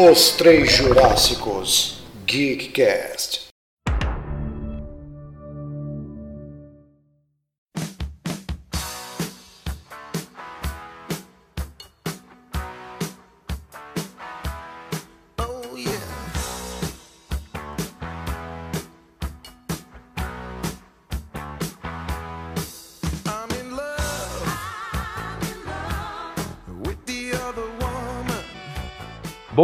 Os Três Jurássicos Geekcast.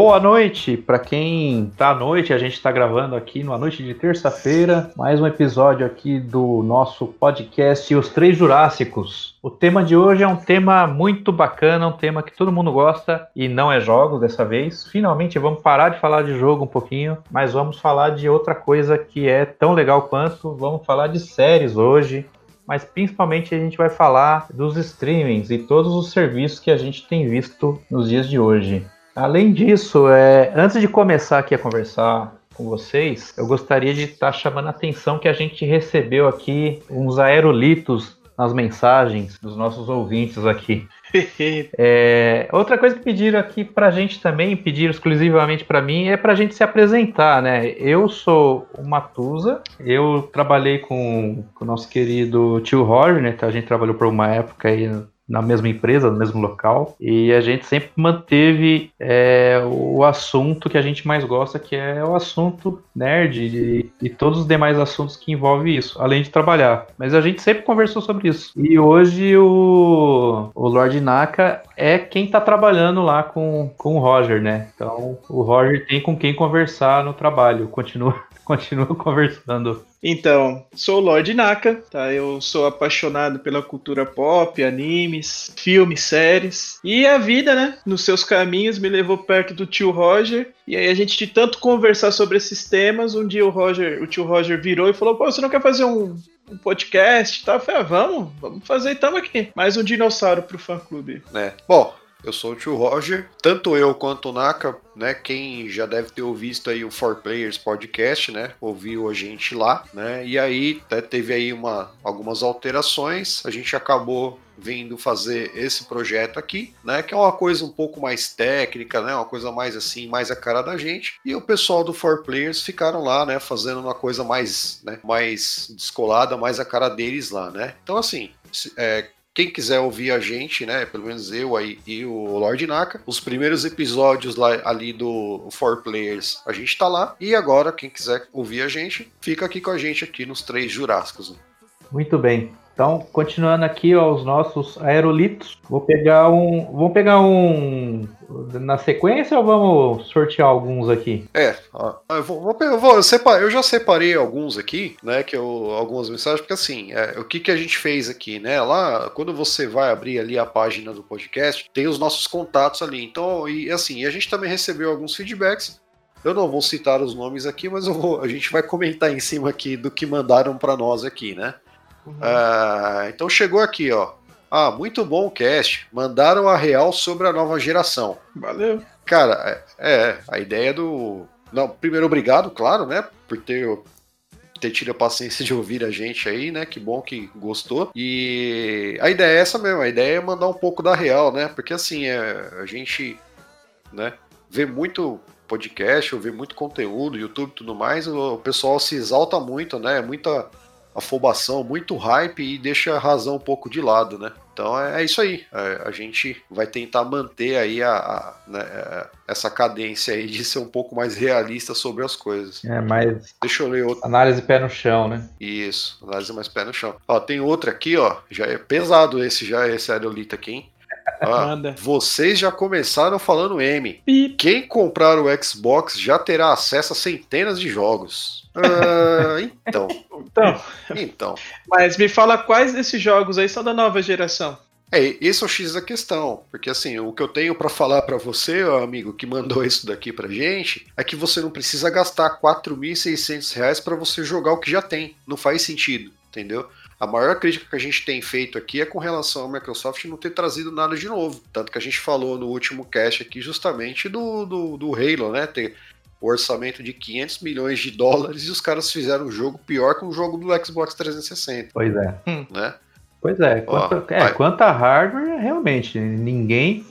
Boa noite para quem tá à noite. A gente está gravando aqui numa noite de terça-feira, mais um episódio aqui do nosso podcast Os Três Jurássicos. O tema de hoje é um tema muito bacana, um tema que todo mundo gosta e não é jogos dessa vez. Finalmente vamos parar de falar de jogo um pouquinho, mas vamos falar de outra coisa que é tão legal quanto. Vamos falar de séries hoje mas principalmente a gente vai falar dos streamings e todos os serviços que a gente tem visto nos dias de hoje. Além disso, é, antes de começar aqui a conversar com vocês, eu gostaria de estar tá chamando a atenção que a gente recebeu aqui uns aerolitos nas mensagens dos nossos ouvintes aqui. é, outra coisa que pediram aqui pra gente também, pediram exclusivamente para mim, é pra gente se apresentar, né? Eu sou o Matusa, eu trabalhei com, com o nosso querido tio Roger, né? A gente trabalhou por uma época aí na mesma empresa, no mesmo local, e a gente sempre manteve é, o assunto que a gente mais gosta, que é o assunto nerd e, e, todos os demais assuntos que envolvem isso, além de trabalhar. Mas a gente sempre conversou sobre isso. E hoje o, o Lord Naka é quem está trabalhando lá com, com o Roger, né? Então o Roger tem com quem conversar no trabalho, continua, continua conversando. Então, sou o Lord Naka, tá? Eu sou apaixonado pela cultura pop, animes, filmes, séries. E a vida, né, nos seus caminhos me levou perto do tio Roger. E aí a gente de tanto conversar sobre esses temas, um dia o Roger, o tio Roger virou e falou: "Pô, você não quer fazer um, um podcast?" Tá? Eu falei: ah, "Vamos, vamos fazer, estamos aqui. Mais um dinossauro pro fã clube." É. Bom, eu sou o tio Roger. Tanto eu quanto o Naka, né? Quem já deve ter ouvido aí o 4Players Podcast, né? Ouviu a gente lá, né? E aí até teve aí uma, algumas alterações. A gente acabou vindo fazer esse projeto aqui, né? Que é uma coisa um pouco mais técnica, né? Uma coisa mais assim, mais a cara da gente. E o pessoal do 4Players ficaram lá, né? Fazendo uma coisa mais, né? Mais descolada, mais a cara deles lá, né? Então assim, é, quem quiser ouvir a gente, né? Pelo menos eu aí e o Lord Naka, os primeiros episódios lá ali do Four Players, a gente tá lá. E agora, quem quiser ouvir a gente, fica aqui com a gente aqui nos três Jurássicos. Né? Muito bem. Então, continuando aqui ó, os nossos aerolitos, vou pegar um. Vamos pegar um na sequência ou vamos sortear alguns aqui? É, eu, vou, vou, eu, vou, eu, separ, eu, já separei alguns aqui, né? Que eu, algumas mensagens, porque assim, é, o que, que a gente fez aqui, né? Lá, quando você vai abrir ali a página do podcast, tem os nossos contatos ali. Então, e assim, a gente também recebeu alguns feedbacks. Eu não vou citar os nomes aqui, mas vou, a gente vai comentar em cima aqui do que mandaram para nós aqui, né? Uhum. Ah, então chegou aqui, ó. Ah, muito bom o cast. Mandaram a real sobre a nova geração. Valeu. Cara, é, é a ideia do. Não, primeiro, obrigado, claro, né? Por ter, ter tido a paciência de ouvir a gente aí, né? Que bom que gostou. E a ideia é essa mesmo, a ideia é mandar um pouco da real, né? Porque assim, é, a gente né, vê muito podcast, vê muito conteúdo, YouTube e tudo mais, o pessoal se exalta muito, né? Muita afobação, muito hype e deixa a razão um pouco de lado, né? Então é, é isso aí. É, a gente vai tentar manter aí a, a né, é, essa cadência aí de ser um pouco mais realista sobre as coisas. É, mais. Deixa eu ler outro. Análise pé no chão, né? Isso, análise mais pé no chão. Ó, tem outra aqui, ó. Já é pesado esse, já esse aerolito aqui, hein? Ah, vocês já começaram falando M. Quem comprar o Xbox já terá acesso a centenas de jogos. Uh, então. então. Então. Mas me fala quais desses jogos aí são da nova geração. É, esse é o X da questão, porque assim, o que eu tenho para falar para você, amigo, que mandou isso daqui pra gente, é que você não precisa gastar 4.600 reais para você jogar o que já tem. Não faz sentido, entendeu? A maior crítica que a gente tem feito aqui é com relação à Microsoft não ter trazido nada de novo. Tanto que a gente falou no último cast aqui justamente do, do, do Halo, né? Ter o orçamento de 500 milhões de dólares e os caras fizeram um jogo pior que um jogo do Xbox 360. Pois é. Né? Pois é. Quanto, Ó, é, quanto a hardware, realmente, ninguém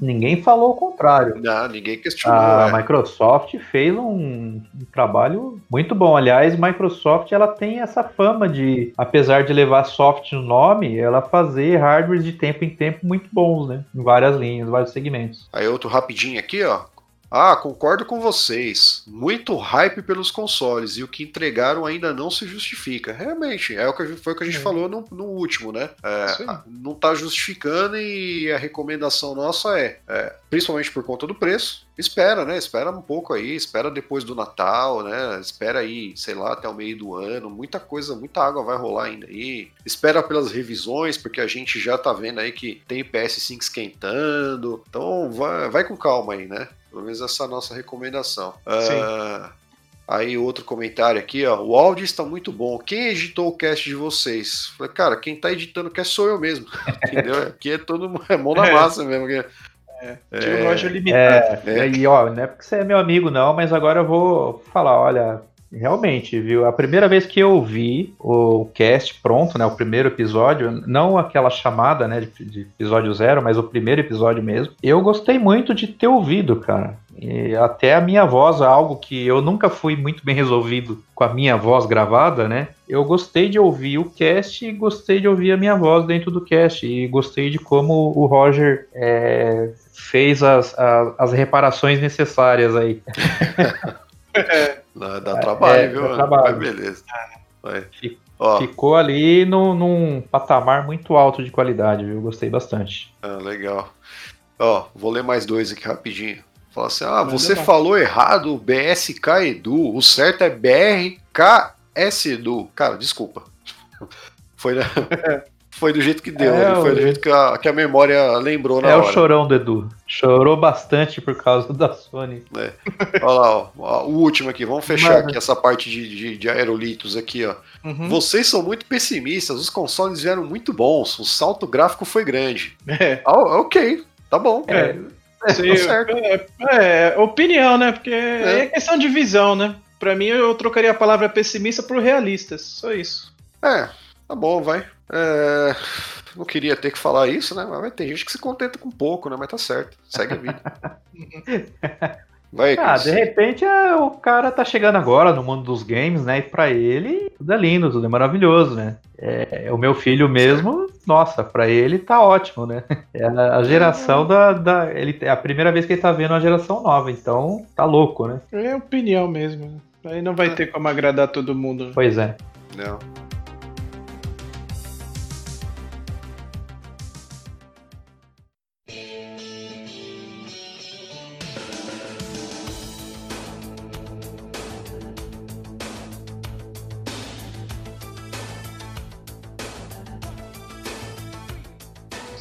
ninguém falou o contrário. Não, ninguém questionou. A é. Microsoft fez um, um trabalho muito bom. Aliás, Microsoft ela tem essa fama de, apesar de levar soft no nome, ela fazer hardwares de tempo em tempo muito bons, né? Em várias linhas, vários segmentos. Aí outro rapidinho aqui, ó. Ah, concordo com vocês. Muito hype pelos consoles e o que entregaram ainda não se justifica. Realmente, é o que gente- foi o que a gente É. falou no, no último, né? É, não tá justificando e a recomendação nossa é, é, principalmente por conta do preço, espera, né? Espera um pouco aí, espera depois do Natal, né? Espera aí, sei lá, até o meio do ano. Muita coisa, muita água vai rolar ainda aí. Espera pelas revisões, porque a gente já tá vendo aí que tem PS5 esquentando. Então vai, vai com calma aí, né? Pelo menos essa é a nossa recomendação. Ah, aí outro comentário aqui, ó. O áudio está muito bom. Quem editou o cast de vocês? Falei, cara, quem tá editando o cast sou eu mesmo. Entendeu? Aqui é todo mundo, é mão na É. massa mesmo. Tio É. Roger limitado. É, e ó, não é porque você é meu amigo, não, mas agora eu vou falar, olha. Realmente, viu? A primeira vez que eu vi o cast pronto, né? O primeiro episódio, não aquela chamada, né? De, de episódio zero, mas o primeiro episódio mesmo. Eu gostei muito de ter ouvido, cara. E até a minha voz, algo que eu nunca fui muito bem resolvido com a minha voz gravada, né? Eu gostei de ouvir o cast e gostei de ouvir a minha voz dentro do cast. E gostei de como o Roger é, fez as, as, as reparações necessárias aí. Dá, dá trabalho, é, viu? dá trabalho. Mas beleza. Vai. Ó, Ficou ali no, num patamar muito alto de qualidade, viu? Gostei bastante. ah, legal. Ó, vou ler mais dois aqui rapidinho. Fala assim: ah, Manda você falou errado BSK Edu. O certo é BRKS Edu. Cara, desculpa. Foi, né? Foi do jeito que deu, É, né? foi o- do jeito que a, que a memória lembrou na é hora. o chorão do Edu. Chorou bastante por causa da Sony. Olha lá, ó, o último aqui, vamos fechar aqui essa parte de, de, de aerolitos aqui, ó. Uhum. Vocês são muito pessimistas, os consoles vieram muito bons, o salto gráfico foi grande. É, Ah, ok, tá bom. É. sim, tá certo. é, é, opinião, né? Porque aí é questão de visão, né? Pra mim, eu trocaria a palavra pessimista por realistas. Só isso. É, tá bom, vai. É, não queria ter que falar isso, né? Mas vai ter gente que se contenta com pouco, né? Mas tá certo. Segue a vida. Vai, Ah, de repente é, o cara tá chegando agora no mundo dos games, né? E pra ele tudo é lindo, tudo é maravilhoso, né? É, o meu filho mesmo, nossa, pra ele tá ótimo, né? É a, a geração da, da. Ele, é a primeira vez que ele tá vendo uma geração nova, então tá louco, né? É opinião mesmo. né? Aí não vai ter como agradar todo mundo. né? Pois é. Não.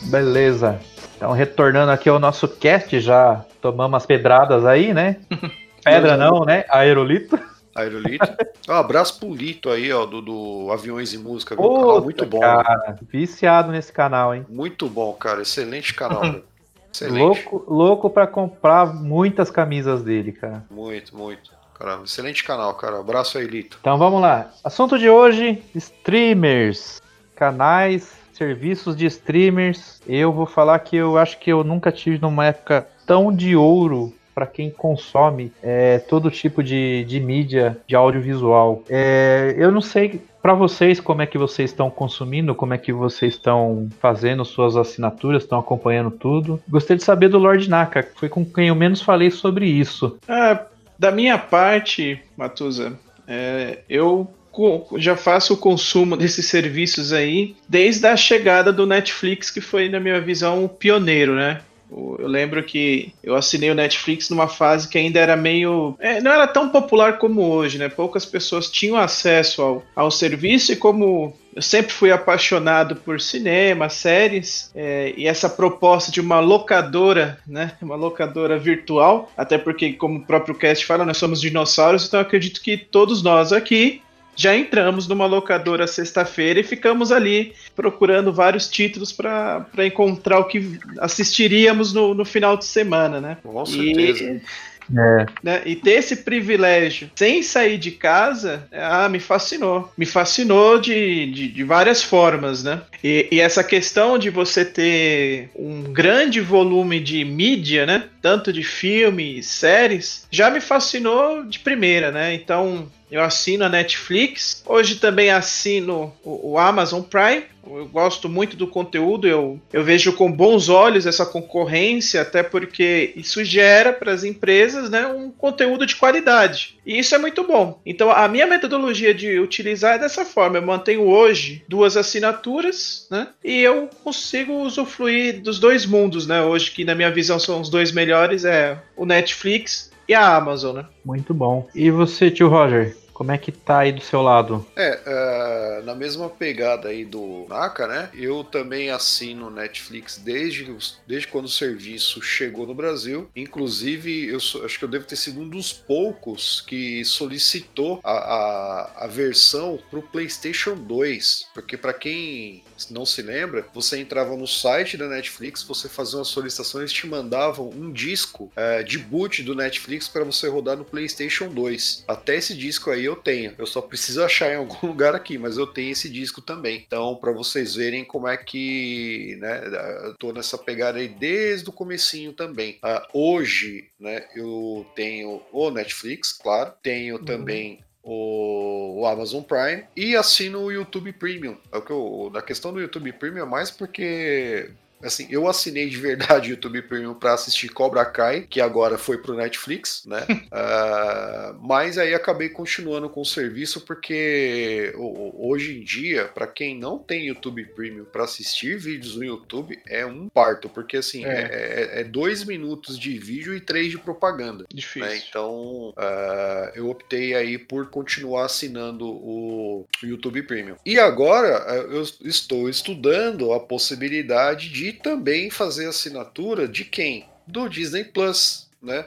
Beleza. Então, retornando aqui ao nosso cast, já tomamos as pedradas aí, né? Pedra não, né? Aerolito. Aerolito. Um abraço pro Lito aí, ó, do, do Aviões e Música. Canal muito bom. Cara, viciado nesse canal, hein? Muito bom, cara. Excelente canal. Excelente. Louco, louco para comprar muitas camisas dele, cara. Muito, muito. Caramba, excelente canal, cara. Abraço aí, Lito. Então vamos lá. Assunto de hoje: streamers, canais, serviços de streamers. Eu vou falar que eu acho que eu nunca tive numa época tão de ouro para quem consome é, todo tipo de, de mídia de audiovisual. É, eu não sei para vocês como é que vocês estão consumindo, como é que vocês estão fazendo suas assinaturas, estão acompanhando tudo. Gostei de saber do Lord Naka, foi com quem eu menos falei sobre isso. Ah, da minha parte, Matusa, é, eu já faço o consumo desses serviços aí desde a chegada do Netflix, que foi, na minha visão, o pioneiro, né? Eu lembro que eu assinei o Netflix numa fase que ainda era meio. é, não era tão popular como hoje, né? Poucas pessoas tinham acesso ao, ao serviço e como eu sempre fui apaixonado por cinema, séries, é, e essa proposta de uma locadora, né? Uma locadora virtual, até porque, como o próprio cast fala, nós somos dinossauros, então acredito que todos nós aqui já entramos numa locadora sexta-feira e ficamos ali procurando vários títulos para encontrar o que assistiríamos no, no final de semana, né? Com certeza. E, É. Né? E ter esse privilégio sem sair de casa, ah, me fascinou. Me fascinou de, de, de várias formas, né? E, e, essa questão de você ter um grande volume de mídia, né? Tanto de filmes, séries, já me fascinou de primeira, né? Então, eu assino a Netflix. Hoje também assino o, o, Amazon Prime. Eu gosto muito do conteúdo, eu, eu vejo com bons olhos essa concorrência, até porque isso gera para as empresas né, um conteúdo de qualidade. E isso é muito bom. Então, a minha metodologia de utilizar é dessa forma: eu mantenho hoje duas assinaturas, né? E eu consigo usufruir dos dois mundos, né? Hoje, que na minha visão são os dois melhores: é o Netflix e a Amazon, né? Muito bom. E você, tio Roger? Como é que tá aí do seu lado? É, uh, na mesma pegada aí do Naka, né? Eu também assino Netflix desde, desde quando o serviço chegou no Brasil. Inclusive, eu sou, acho que eu devo ter sido um dos poucos que solicitou a, a, a versão pro PlayStation 2. Porque para quem não se lembra, você entrava no site da Netflix, você fazia uma solicitação, eles te mandavam um disco uh, de boot do Netflix para você rodar no PlayStation 2. Até esse disco aí eu tenho. Eu só preciso achar em algum lugar aqui, mas eu tenho esse disco também. Então, para vocês verem como é que, né, eu tô nessa pegada aí desde o comecinho também. Uh, hoje, né, eu tenho o Netflix, claro, tenho uhum. também o, Amazon Prime e assino o YouTube Premium. É o que eu, na questão do YouTube Premium é mais porque Assim, eu assinei de verdade o YouTube Premium para assistir Cobra Kai, que agora foi pro Netflix, né? uh, mas aí acabei continuando com o serviço porque hoje em dia, para quem não tem YouTube Premium para assistir vídeos no YouTube, é um parto, porque assim, é, é, é, é dois minutos de vídeo e três de propaganda. Né? Difícil. Né? Então, uh, eu optei aí por continuar assinando o YouTube Premium. E agora eu estou estudando a possibilidade de e também fazer assinatura de quem? Do Disney Plus, né?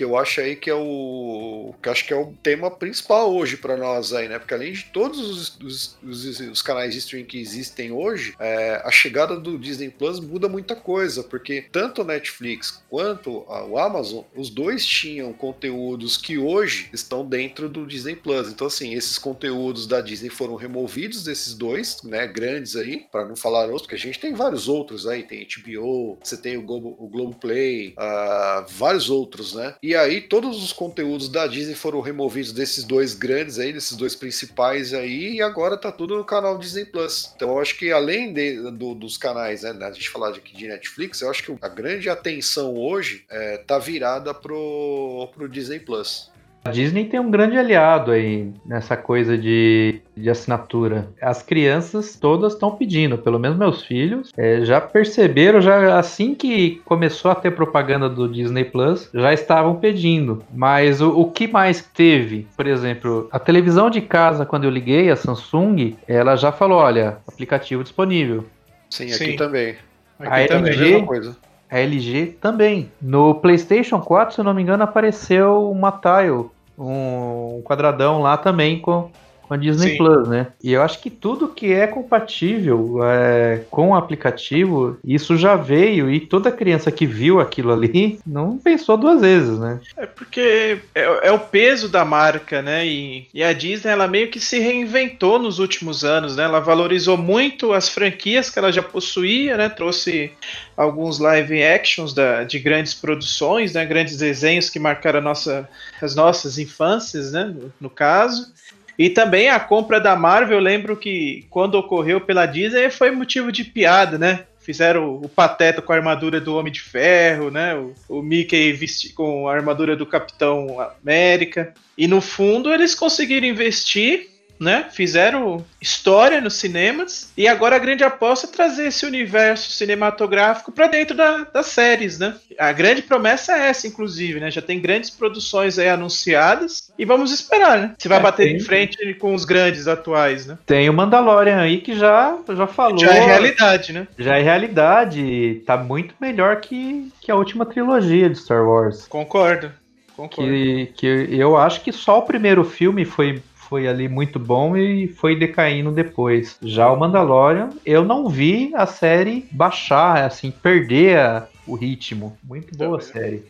Que eu acho aí que é o que acho que é o tema principal hoje para nós aí, né? Porque além de todos os, os, os, os canais de streaming que existem hoje, é, a chegada do Disney Plus muda muita coisa, porque tanto o Netflix quanto o Amazon, os dois tinham conteúdos que hoje estão dentro do Disney Plus. Então assim, esses conteúdos da Disney foram removidos desses dois, né, grandes aí, para não falar outros, porque a gente tem vários outros aí, tem HBO, você tem o Globo, o Globoplay, uh, vários outros, né? E e aí todos os conteúdos da Disney foram removidos desses dois grandes aí, desses dois principais aí, e agora tá tudo no canal Disney Plus. Então eu acho que além de, do, dos canais, né, a gente falar de, de Netflix, eu acho que a grande atenção hoje é, tá virada pro, pro Disney Plus. A Disney tem um grande aliado aí nessa coisa de, de assinatura. As crianças todas estão pedindo, pelo menos meus filhos, é, já perceberam, já assim que começou a ter propaganda do Disney Plus, já estavam pedindo. Mas o, o que mais teve? Por exemplo, a televisão de casa, quando eu liguei, a Samsung, ela já falou: olha, aplicativo disponível. Sim, aqui Sim. também. Aqui a também LG, é a mesma coisa. A LG também. No PlayStation 4, se eu não me engano, apareceu uma tile, um quadradão lá também com, com a Disney Sim. Plus, né? E eu acho que tudo que é compatível é, com o aplicativo, isso já veio e toda criança que viu aquilo ali não pensou duas vezes, né? É porque é, é o peso da marca, né? E, e, a Disney, ela meio que se reinventou nos últimos anos, né? Ela valorizou muito as franquias que ela já possuía, né? Trouxe alguns live actions da, de grandes produções, né? Grandes desenhos que marcaram nossa, as nossas infâncias, né? no, no caso. E também a compra da Marvel, eu lembro que quando ocorreu pela Disney foi motivo de piada, né? Fizeram o Pateta com a armadura do Homem de Ferro, né? O, o Mickey vesti com a armadura do Capitão América. E no fundo eles conseguiram investir né? Fizeram história nos cinemas e agora a grande aposta é trazer esse universo cinematográfico para dentro da, das séries, né? A grande promessa é essa, inclusive, né? Já tem grandes produções aí anunciadas e vamos esperar, né? Se vai é, bater tem... de frente com os grandes atuais, né? Tem o Mandalorian aí que já, já falou. Já é realidade, né? Já é realidade. Tá muito melhor que, que a última trilogia de Star Wars. Concordo. Concordo. Que, que eu acho que só o primeiro filme foi foi ali muito bom e foi decaindo depois. Já o Mandalorian, eu não vi a série baixar, assim, perder a, o ritmo. Muito boa a série.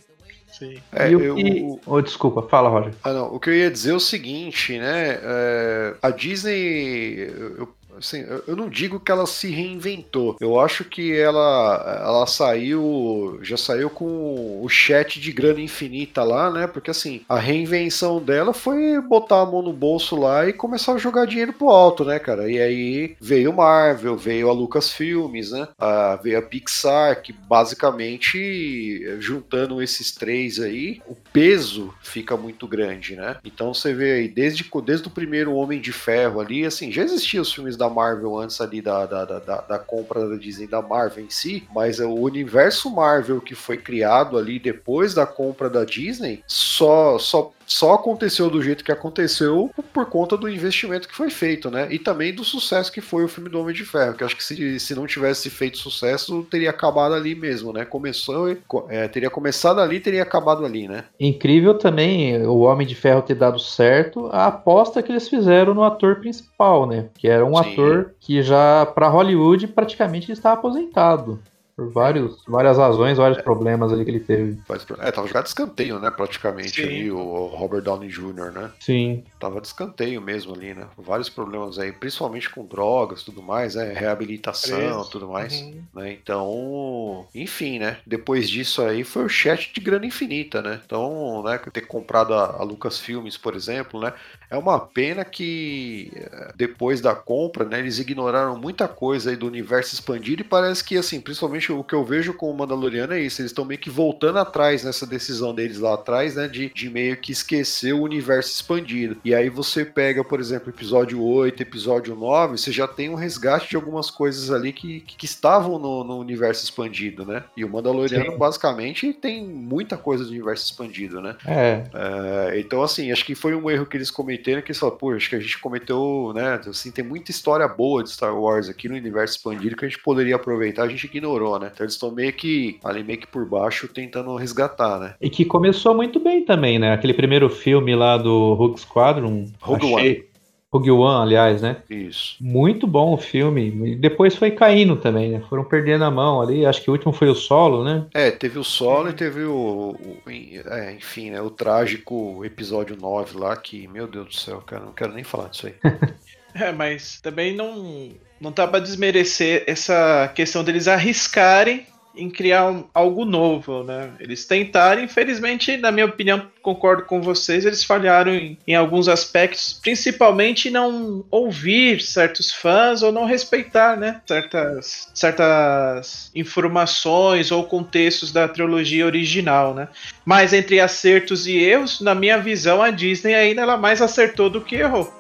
Sim. É, eu, eu... Oh, desculpa, fala, Roger. Ah, não. O que eu ia dizer é o seguinte, né? É, a Disney. Eu assim, eu não digo que ela se reinventou. Eu acho que ela, ela saiu, já saiu com o chat de grana infinita lá, né? Porque assim, a reinvenção dela foi botar a mão no bolso lá e começar a jogar dinheiro pro alto, né, cara? E aí veio Marvel, veio a Lucasfilmes, né? A, veio a Pixar, que basicamente, juntando esses três aí, o peso fica muito grande, né? Então você vê aí, desde, desde o primeiro Homem de Ferro ali, assim, já existiam os filmes da Marvel antes ali da, da, da, da, compra da Disney da Marvel em si, mas o universo Marvel que foi criado ali depois da compra da Disney só, só só aconteceu do jeito que aconteceu por conta do investimento que foi feito, né? E também do sucesso que foi o filme do Homem de Ferro, que acho que se, se não tivesse feito sucesso, teria acabado ali mesmo, né? Começou, é, teria começado ali teria acabado ali, né? Incrível também o Homem de Ferro ter dado certo, a aposta que eles fizeram no ator principal, né? Que era um Sim. ator que já, para Hollywood, praticamente estava aposentado. Por vários, várias razões, vários é. problemas ali que ele teve. É, tava jogado de escanteio, né? Praticamente ali, o Robert Downey Jr., né? Sim. Tava de escanteio mesmo ali, né? Vários problemas aí, principalmente com drogas tudo mais, né? Reabilitação tudo mais. Uhum. Né? Então, enfim, né? Depois disso aí foi o chat de grana infinita, né? Então, né? Ter comprado a, a Lucasfilmes, por exemplo, né? É uma pena que eh, depois da compra, né? Eles ignoraram muita coisa aí do universo expandido e parece que, assim, principalmente o que eu vejo com o Mandaloriano é isso, eles estão meio que voltando atrás nessa decisão deles lá atrás, né, de, de meio que esquecer o universo expandido. E aí você pega, por exemplo, episódio 8, episódio 9, você já tem um resgate de algumas coisas ali que, que, que estavam no, no, universo expandido, né? E o Mandaloriano, Sim. basicamente, tem muita coisa do universo expandido, né? É. é. Então, assim, acho que foi um erro que eles cometeram, que eles falaram, pô, acho que a gente cometeu, né, assim, tem muita história boa de Star Wars aqui no universo expandido que a gente poderia aproveitar, a gente ignorou, né? Então eles estão meio que ali meio que por baixo tentando resgatar, né? E que começou muito bem também, né? Aquele primeiro filme lá do Rogue Squadron. Rogue achei... One. Rogue One, aliás, né? Isso. Muito bom o filme. E depois foi caindo também, né? Foram perdendo a mão ali. Acho que o último foi o solo, né? É, teve o solo e teve o. o é, enfim, né? O trágico episódio 9 lá, que, meu Deus do céu, cara, não quero nem falar disso aí. é, mas também não não tá para desmerecer essa questão deles arriscarem em criar um, algo novo, né? Eles tentaram, infelizmente, na minha opinião, concordo com vocês, eles falharam em, em, alguns aspectos, principalmente não ouvir certos fãs ou não respeitar, né? Certas, certas informações ou contextos da trilogia original, né? Mas entre acertos e erros, na minha visão, a Disney ainda ela mais acertou do que errou.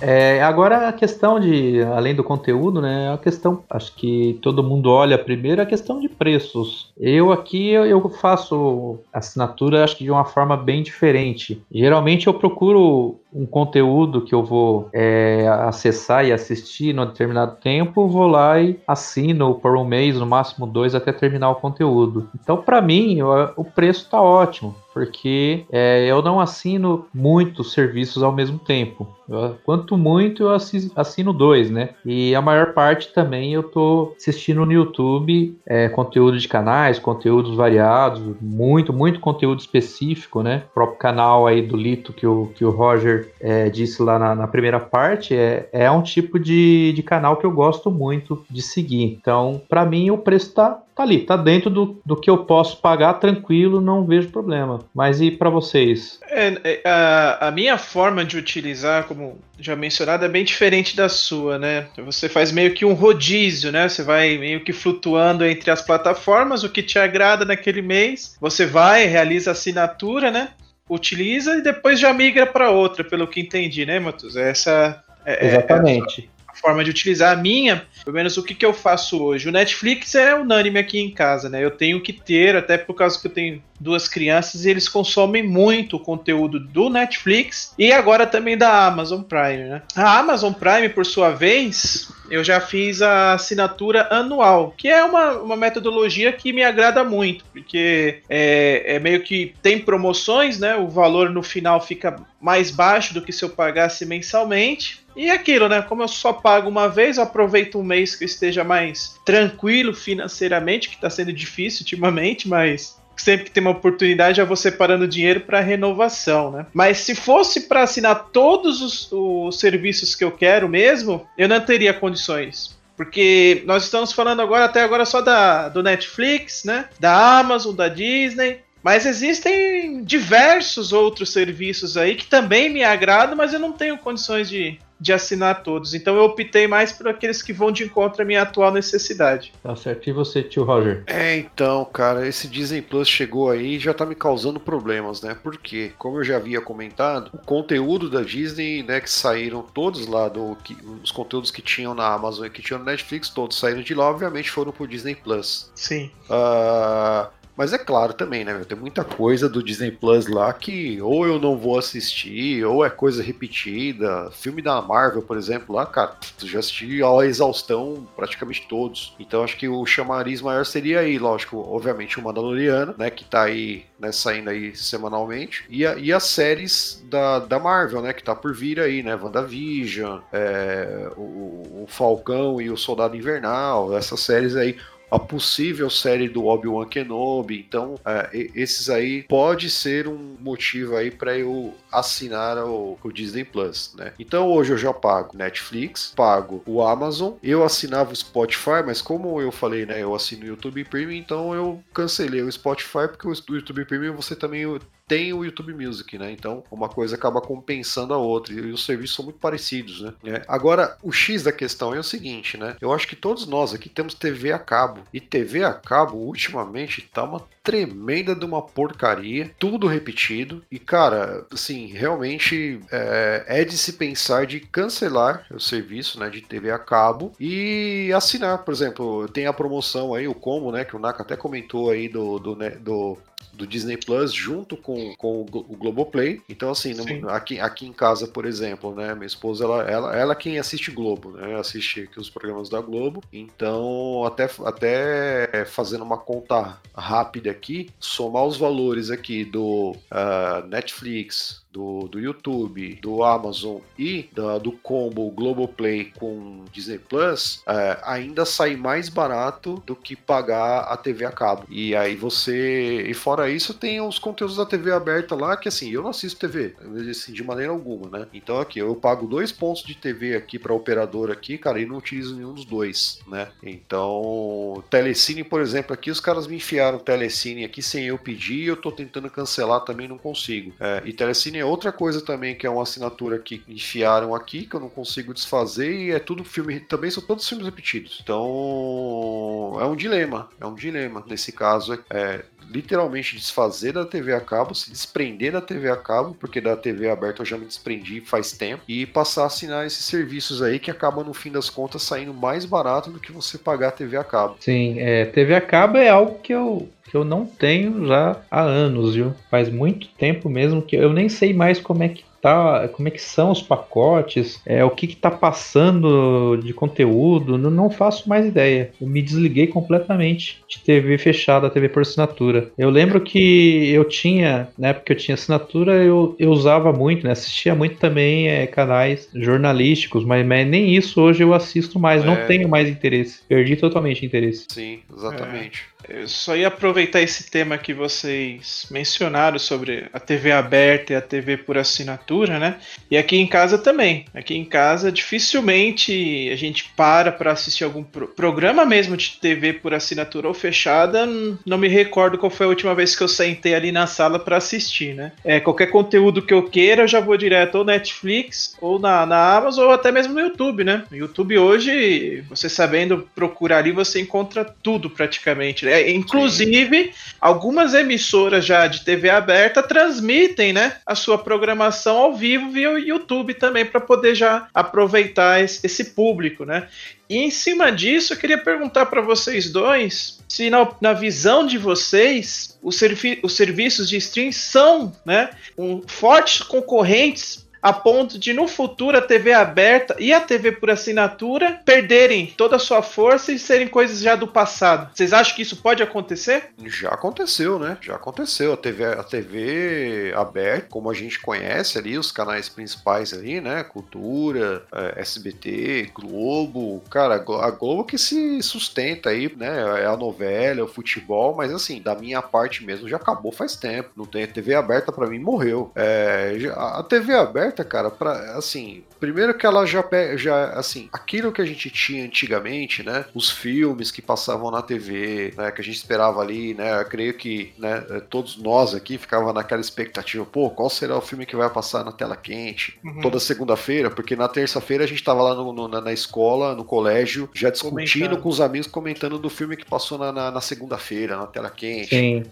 É, agora a questão de, além do conteúdo, né, a questão, acho que todo mundo olha primeiro a questão de preços. Eu aqui eu faço assinatura, acho que de uma forma bem diferente. Geralmente eu procuro um conteúdo que eu vou é, acessar e assistir no determinado tempo, vou lá e assino por um mês, no máximo dois, até terminar o conteúdo. Então, para mim, eu, o preço está ótimo porque é, eu não assino muitos serviços ao mesmo tempo. Eu, quanto muito eu assino dois, né? E a maior parte também eu tô assistindo no YouTube é, conteúdo de canais, conteúdos variados, muito, muito conteúdo específico, né? O próprio canal aí do Lito que o, que o Roger é, disse lá na, na, primeira parte é, é um tipo de, de canal que eu gosto muito de seguir. Então, para mim, o preço tá, tá ali, tá dentro do, do que eu posso pagar tranquilo, não vejo problema. Mas e para vocês? É, é, a, a, minha forma de utilizar, como já mencionado, é bem diferente da sua, né? Você faz meio que um rodízio, né? Você vai meio que flutuando entre as plataformas, o que te agrada naquele mês. Você vai, realiza assinatura, né? Utiliza e depois já migra para outra, pelo que entendi, né, Matos? Essa é, é Exatamente. É forma de utilizar. A minha, pelo menos o que, que eu faço hoje. O Netflix é unânime aqui em casa, né? Eu tenho que ter, até por causa que eu tenho duas crianças e eles consomem muito o conteúdo do Netflix e agora também da Amazon Prime, né? A Amazon Prime, por sua vez, eu já fiz a assinatura anual, que é uma, uma metodologia que me agrada muito, porque é, é meio que tem promoções, né? O valor no final fica mais baixo do que se eu pagasse mensalmente. E é aquilo, né? Como eu só pago uma vez, eu aproveito um mês que eu esteja mais tranquilo financeiramente, que está sendo difícil ultimamente, mas sempre que tem uma oportunidade já vou separando dinheiro para renovação, né? Mas se fosse para assinar todos os, os serviços que eu quero mesmo, eu não teria condições. Porque nós estamos falando agora até agora só da, do Netflix, né? Da Amazon, da Disney. Mas existem diversos outros serviços aí que também me agradam, mas eu não tenho condições de, de assinar todos. Então eu optei mais por aqueles que vão de encontro à minha atual necessidade. Tá certo. E você, tio Roger? É, então, cara, esse Disney Plus chegou aí e já tá me causando problemas, né? Porque, como eu já havia comentado, o conteúdo da Disney, né, que saíram todos lá do que, os conteúdos que tinham na Amazon e que tinham no Netflix, todos saíram de lá, obviamente foram pro Disney Plus. Sim. Uh, mas é claro também, né? Tem muita coisa do Disney Plus lá que ou eu não vou assistir, ou é coisa repetida. Filme da Marvel, por exemplo, lá, cara, já assisti a exaustão praticamente todos. Então acho que o chamariz maior seria aí, lógico, obviamente o Mandaloriano, né? Que tá aí, né, saindo aí semanalmente. E, a, e as séries da, da Marvel, né? Que tá por vir aí, né? WandaVision, é, o, o Falcão e o Soldado Invernal, essas séries aí a possível série do Obi-Wan Kenobi. Então, é, esses aí pode ser um motivo aí para eu assinar o, o, Disney Plus, né? Então hoje eu já pago Netflix, pago o Amazon, eu assinava o Spotify, mas como eu falei, né, eu assino o YouTube Premium, então eu cancelei o Spotify porque o YouTube Premium você também tem o YouTube Music, né? Então uma coisa acaba compensando a outra e os serviços são muito parecidos, né? É. Agora, o X da questão é o seguinte, né? Eu acho que todos nós aqui temos TV a cabo e TV a cabo ultimamente tá uma tremenda de uma porcaria, tudo repetido. E cara, assim, realmente é, é de se pensar de cancelar o serviço, né, de TV a cabo e assinar, por exemplo, tem a promoção aí, o combo, né, que o Naka até comentou aí do, do, né, do do Disney Plus junto com, com o Globoplay. Então, assim, no, aqui, aqui em casa, por exemplo, né? Minha esposa, ela, ela, ela quem assiste Globo, né? Assiste os programas da Globo. Então, até, até fazendo uma conta rápida aqui, somar os valores aqui do uh, Netflix, do, do YouTube, do Amazon e da, do combo Globoplay com Disney Plus, é, ainda sai mais barato do que pagar a TV a cabo. E aí você. E fora isso, tem os conteúdos da TV aberta lá que assim, eu não assisto TV, assim, de maneira alguma, né? Então aqui, eu pago dois pontos de TV aqui para operador aqui, cara, e não utilizo nenhum dos dois, né? Então, Telecine, por exemplo, aqui os caras me enfiaram Telecine aqui sem eu pedir, eu tô tentando cancelar também, não consigo. É, e Telecine é outra coisa também que é uma assinatura que enfiaram aqui, que eu não consigo desfazer, e é tudo filme, também são todos filmes repetidos. Então, é um dilema, é um dilema. Nesse caso, é, é literalmente desfazer da TV a cabo, se desprender da TV a cabo, porque da TV aberta eu já me desprendi faz tempo, e passar a assinar esses serviços aí que acabam no fim das contas saindo mais barato do que você pagar a TV a cabo. Sim, é, TV a cabo é algo que eu que eu não tenho já há anos, viu? Faz muito tempo mesmo que eu nem sei mais como é que tá, como é que são os pacotes, é, o que que tá passando de conteúdo, não, não faço mais ideia. Eu me desliguei completamente de TV fechada, TV por assinatura. Eu lembro que eu tinha, na época que eu tinha assinatura, eu, eu usava muito, né? Assistia muito também é, canais jornalísticos, mas, mas, nem isso hoje eu assisto mais, é. não tenho mais interesse. Perdi totalmente interesse. Sim, exatamente. É. Eu só ia aproveitar esse tema que vocês mencionaram sobre a TV aberta e a TV por assinatura, né? E aqui em casa também. Aqui em casa dificilmente a gente para para assistir algum pro programa mesmo de TV por assinatura ou fechada. Não me recordo qual foi a última vez que eu sentei ali na sala para assistir, né? É, qualquer conteúdo que eu queira, eu já vou direto ou Netflix ou na, na Amazon ou até mesmo no YouTube, né? No YouTube hoje, você sabendo procurar ali, você encontra tudo praticamente. Né? É, inclusive, Sim. algumas emissoras já de TV aberta transmitem né, a sua programação ao vivo via YouTube também, para poder já aproveitar esse, esse público. Né? E em cima disso, eu queria perguntar para vocês dois se na, na, visão de vocês os, servi os serviços de stream são né, um, fortes concorrentes a ponto de no futuro a TV aberta e a TV por assinatura perderem toda a sua força e serem coisas já do passado. Vocês acham que isso pode acontecer? Já aconteceu, né? Já aconteceu. A TV, a TV aberta, como a gente conhece ali, os canais principais ali, né? Cultura, é, SBT, Globo. Cara, a Globo que se sustenta aí, né? É a novela, é o futebol, mas assim, da minha parte mesmo, já acabou faz tempo. Não tem a TV aberta para mim morreu. É, a TV aberta, cara, para assim, primeiro que ela já já assim, aquilo que a gente tinha antigamente, né? Os filmes que passavam na TV, né, que a gente esperava ali, né? Eu creio que, né, todos nós aqui ficava naquela expectativa, pô, qual será o filme que vai passar na tela quente uhum. toda segunda-feira, porque na terça-feira a gente tava lá no, no, na, escola, no colégio, já discutindo comentando. com os amigos, comentando do filme que passou na, na, na segunda-feira, na tela quente. Sim.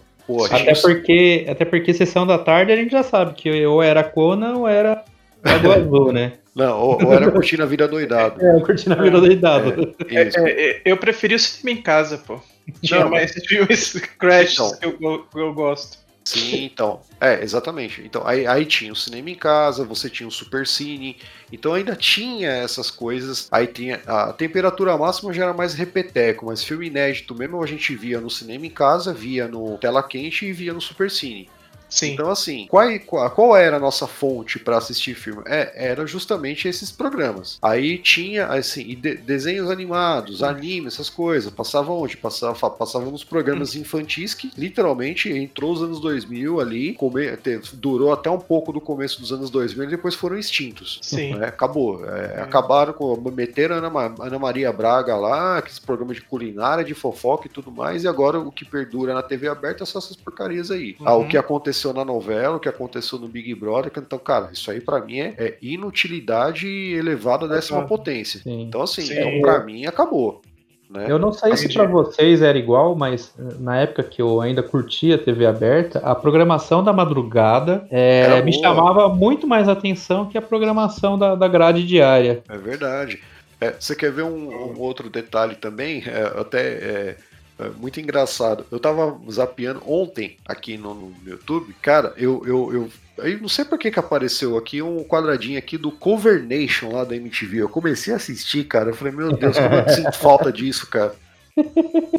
Até, gente... porque, até porque sessão da tarde a gente já sabe que ou era Conan ou era Lagoa Azul, né? Não, ou, ou era curtindo a vida doidado. É, curtindo a vida doidado. É, é, é, eu preferi o cinema em casa, pô. Tinha Não, mais filmes Crash então, que eu, eu gosto. Sim, então. É, exatamente. Então, aí, aí tinha o cinema em casa, você tinha o super cine, então ainda tinha essas coisas. Aí tinha. A temperatura máxima já era mais repeteco, mas filme inédito mesmo a gente via no cinema em casa, via no tela quente e via no super cine. Sim. Então, assim, qual, qual, era a nossa fonte para assistir filme? É, era justamente esses programas. Aí tinha, assim, de, desenhos animados, anime, essas coisas. Passava onde? Passava, passava nos programas hum. infantis que literalmente entrou os anos 2000 ali, come, teve, durou até um pouco do começo dos anos 2000 e depois foram extintos. Sim. Né? Acabou. É, é. Acabaram com. Meteram a Ana, Ana Maria Braga lá, aqueles programas de culinária, de fofoca e tudo mais, e agora o que perdura na TV aberta são essas porcarias aí. Uhum. Ah, o que aconteceu aconteceu na novela, o que aconteceu no Big Brother. Então, cara, isso aí para mim é, é, inutilidade elevada à décima potência. Sim. Então, assim, então, para mim acabou. Né? Eu não sei se para vocês era igual, mas eh, na época que eu ainda curtia TV aberta, a programação da madrugada é, me chamava muito mais atenção que a programação da, da grade diária. É verdade. É, você quer ver um, um outro detalhe também? É, até é, muito engraçado. Eu tava zapeando ontem aqui no, no YouTube, cara, eu, eu, eu Aí não sei por que que apareceu aqui um quadradinho aqui do Cover Nation lá da MTV. Eu comecei a assistir, cara. Eu falei, meu Deus, como eu sinto falta disso, cara.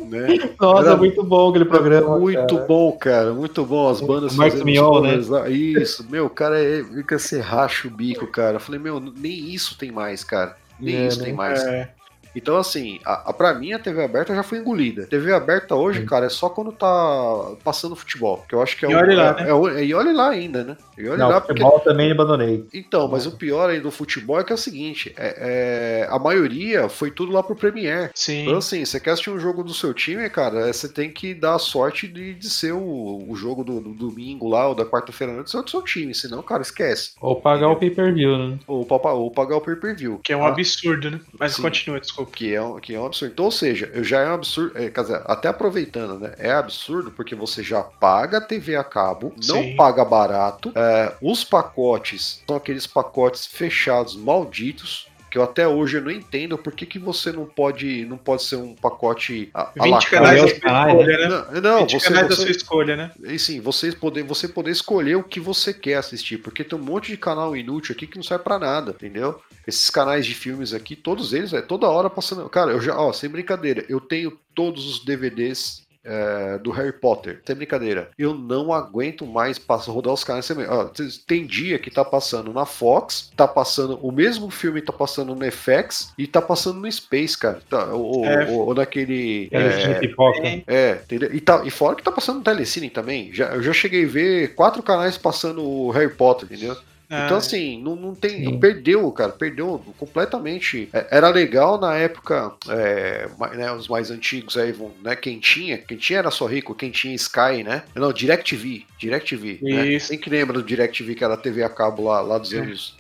Né? Nossa, Era muito bom aquele programa. Muito cara. bom, cara. Muito bom. As bandas Marcos Mion, né? Lá. Isso, meu, cara, é, fica se racha o bico, cara. Eu falei, meu, nem isso tem mais, cara. Nem é, isso né? tem mais. É. Então, assim, a, a, pra mim a TV aberta já foi engolida. TV aberta hoje, cara, é só quando tá passando futebol. Que eu acho que é e olhe lá, é, né? é, é, e olhe lá ainda, né? E olhe Não, lá futebol porque... também abandonei. Então, mas o pior aí do futebol é que é o seguinte: é, é, a maioria foi tudo lá pro Premier. Sim. Então, assim, você quer assistir um jogo do seu time, cara, é, você tem que dar a sorte de, de ser o, o jogo do, do domingo lá, ou da quarta-feira noite, ser do seu time. Senão, cara, esquece. Ou pagar o pay-per-view, né? Ou, ou pagar o pay-per-view. Que é um ah. absurdo, né? Mas Sim. continua, desculpa. Que é, que é um absurdo. Então, ou seja, eu já é um absurdo. É, quer dizer, até aproveitando, né? É absurdo porque você já paga TV a cabo, não Sim. paga barato. É, os pacotes são aqueles pacotes fechados malditos que eu até hoje eu não entendo por que, que você não pode não pode ser um pacote a, 20 a canais da sua escolha, né? Não, não 20 você, canais você, da sua escolha, né? E sim, você poder, você poder escolher o que você quer assistir, porque tem um monte de canal inútil aqui que não serve para nada, entendeu? Esses canais de filmes aqui, todos eles, é toda hora passando. Cara, eu já, ó, sem brincadeira, eu tenho todos os DVDs é, do Harry Potter. Sem brincadeira. Eu não aguento mais passar, rodar os canais. Ó, tem dia que tá passando na Fox, tá passando o mesmo filme, tá passando no FX e tá passando no Space, cara. Tá, ou, é. ou, ou naquele. É, é, é, entendeu? E, tá, e fora que tá passando no Telecine também. Já, eu já cheguei a ver quatro canais passando o Harry Potter, entendeu? Então, é. assim, não, não tem. Sim. Perdeu, cara, perdeu completamente. É, era legal na época, é, né, os mais antigos aí, né? Quem tinha, quem tinha era só rico, quem tinha Sky, né? Não, DirecTV, DirecTV. Né? Quem que lembra do DirecTV, que era a TV a cabo lá, lá dos anos,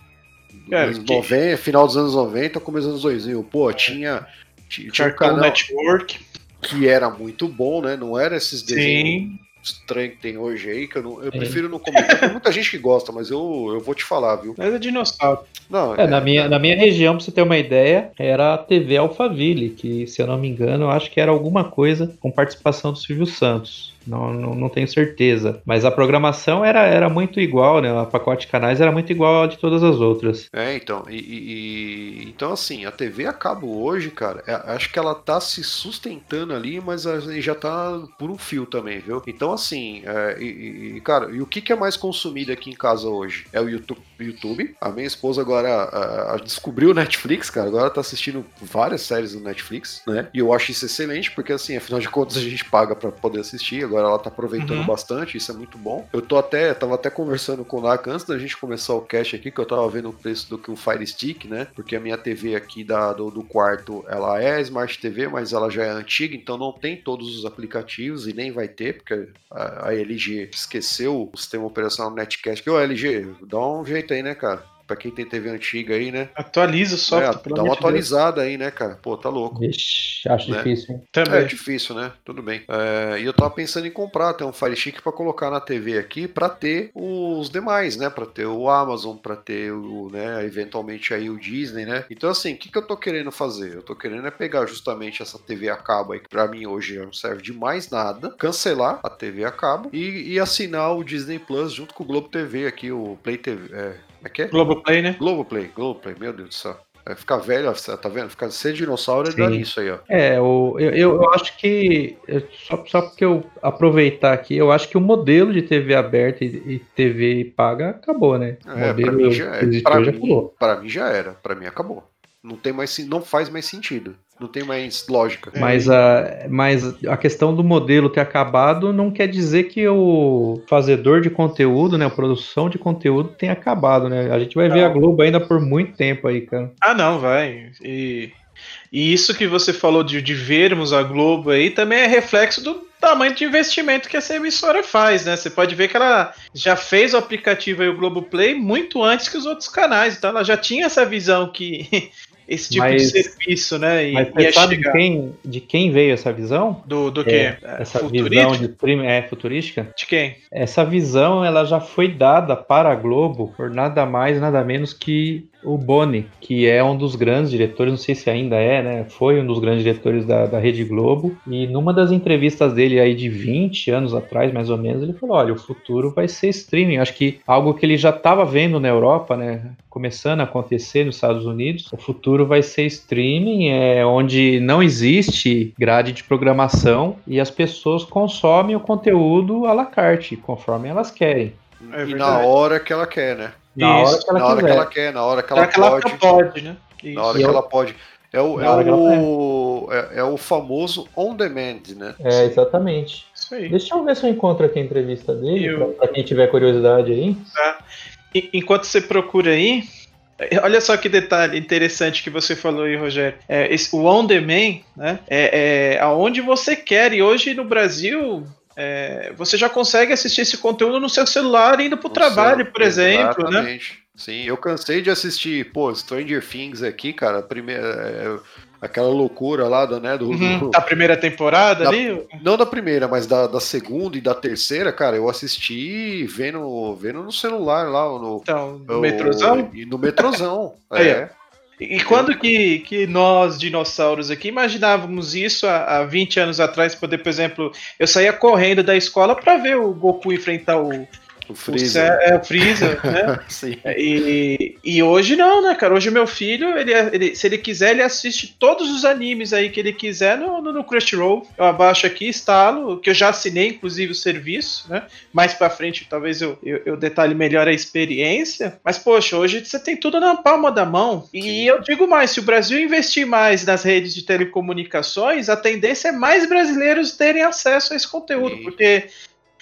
é, 90, final dos anos 90, começo dos anos 2000. Pô, tinha. Tinha, tinha um canal Network. Que era muito bom, né? Não era esses desenhos. Sim estranho que tem hoje aí, que eu, não, eu é. prefiro não comentar. Tem muita gente que gosta, mas eu, eu vou te falar, viu? Mas é dinossauro. Não, é, é, na, minha, na minha região, pra você ter uma ideia, era a TV Alphaville, que, se eu não me engano, eu acho que era alguma coisa com participação do Silvio Santos. Não, não, não tenho certeza. Mas a programação era, era muito igual, né? O pacote de canais era muito igual ao de todas as outras. É, então. E, e- então, assim, a TV a cabo hoje, cara, é- acho que ela tá se sustentando ali, mas a- já tá por um fio também, viu? Então, assim, é, e, e, cara, e o que, que é mais consumido aqui em casa hoje? É o YouTube. YouTube. A minha esposa agora a- a- descobriu o Netflix, cara. Agora tá assistindo várias séries do Netflix, né? E eu acho isso excelente, porque, assim, afinal de contas, a gente paga pra poder assistir. Agora ela tá aproveitando Uhum. bastante, isso é muito bom. Eu tô até, tava até conversando com o Naka antes da gente começar o cast aqui, que eu tava vendo o preço do que o Fire Stick, né? Porque a minha TV aqui da, do, do quarto, ela é Smart TV, mas ela já é antiga, então não tem todos os aplicativos e nem vai ter, porque a, a LG esqueceu o sistema operacional Netcast. Que, ô LG, dá um jeito aí, né, cara? Pra quem tem TV antiga aí, né? Atualiza o software, É, dá uma Deus. atualizada aí, né, cara? Pô, tá louco. Vixe, acho Né? difícil, hein? É Também. difícil, né? Tudo bem. É, e eu tava pensando em comprar até um Fire Stick pra colocar na TV aqui pra ter os demais, né? Pra ter o Amazon, pra ter o, né, eventualmente aí o Disney, né? Então assim, o que, que eu tô querendo fazer? Eu tô querendo é pegar justamente essa TV a cabo aí que pra mim hoje já não serve de mais nada, cancelar a TV a cabo e, e assinar o Disney Plus junto com o Globo TV aqui, o Play TV, é, é que é? Globoplay, né? Globoplay, Globoplay, meu Deus do céu. É, ficar velho, tá vendo? Ficar ser dinossauro é dar isso aí, ó. É, o, eu, eu acho que. Só, só porque eu aproveitar aqui, eu acho que o modelo de TV aberta e, e TV paga acabou, né? O É, pra modelo mim já, pra já mim, acabou. pra mim já era, pra mim acabou. Não tem mais, não faz mais sentido, não tem mais lógica. É. Mas a, mas a questão do modelo ter acabado não quer dizer que o fazedor de conteúdo, né, a produção de conteúdo tem acabado, né? A gente vai ver Não. a Globo ainda por muito tempo aí, cara. Ah, não, vai. E, e isso que você falou de, de vermos a Globo aí também é reflexo do tamanho de investimento que essa emissora faz, né? Você pode ver que ela já fez o aplicativo aí, o Globoplay, muito antes que os outros canais. Então ela já tinha essa visão que esse tipo Mas- de serviço, né? E, Mas você sabe de quem, de quem veio essa visão? Do, do É, quê? Essa Futurístico? visão de é, futurística? De quem? Essa visão ela já foi dada para a Globo por nada mais, nada menos que o Boni, que é um dos grandes diretores, não sei se ainda é, né? Foi um dos grandes diretores da, da Rede Globo. E numa das entrevistas dele aí de 20 anos atrás, mais ou menos, ele falou: olha, o futuro vai ser streaming. Acho que algo que ele já estava vendo na Europa, né? Começando a acontecer nos Estados Unidos, o futuro vai ser streaming, é onde não existe grade de programação e as pessoas consomem o conteúdo à la carte, conforme elas querem. É e na hora que ela quer, né? Na Isso. hora que ela na hora que ela quer, na hora que ela que ela pode. pode, né? Isso. Na hora E que eu- ela pode. É o, é o, é, é o famoso on demand, né? É, exatamente. Isso aí. Deixa eu ver se eu encontro aqui a entrevista dele, Eu- pra, pra quem tiver curiosidade aí. E- Enquanto você procura aí, eh, olha só que detalhe interessante que você falou aí, Rogério. É, esse- o on demand, né? É, é aonde você quer. E hoje no Brasil. É, você já consegue assistir esse conteúdo no seu celular indo para o trabalho, seu- por exemplo, né? Exatamente. Sim, eu cansei de assistir, pô, Stranger Things aqui, cara, primeira, é, aquela loucura lá do, né, do, Uhum, do- da primeira temporada Da- ali. não da primeira, mas da, da segunda e da terceira, cara, eu assisti vendo, vendo no celular lá, no, Então, no o- metrozão. no metrozão, é. E quando que, que nós, dinossauros aqui, imaginávamos isso há, há 20 anos atrás? Poder, por exemplo, eu saía correndo da escola para ver o Goku enfrentar o, O o, Freezer. Cé- é, o Freezer, né? Sim. E, e hoje não, né, cara? Hoje meu filho, ele, ele- se ele quiser, ele assiste todos os animes aí que ele quiser no, no, no Crunchyroll. Eu abaixo aqui, instalo, que eu já assinei, inclusive, o serviço, né? Mais pra frente, talvez eu, eu, eu detalhe melhor a experiência. Mas, poxa, hoje você tem tudo na palma da mão. E Sim. eu digo mais, se o Brasil investir mais nas redes de telecomunicações, a tendência é mais brasileiros terem acesso a esse conteúdo, Sim. porque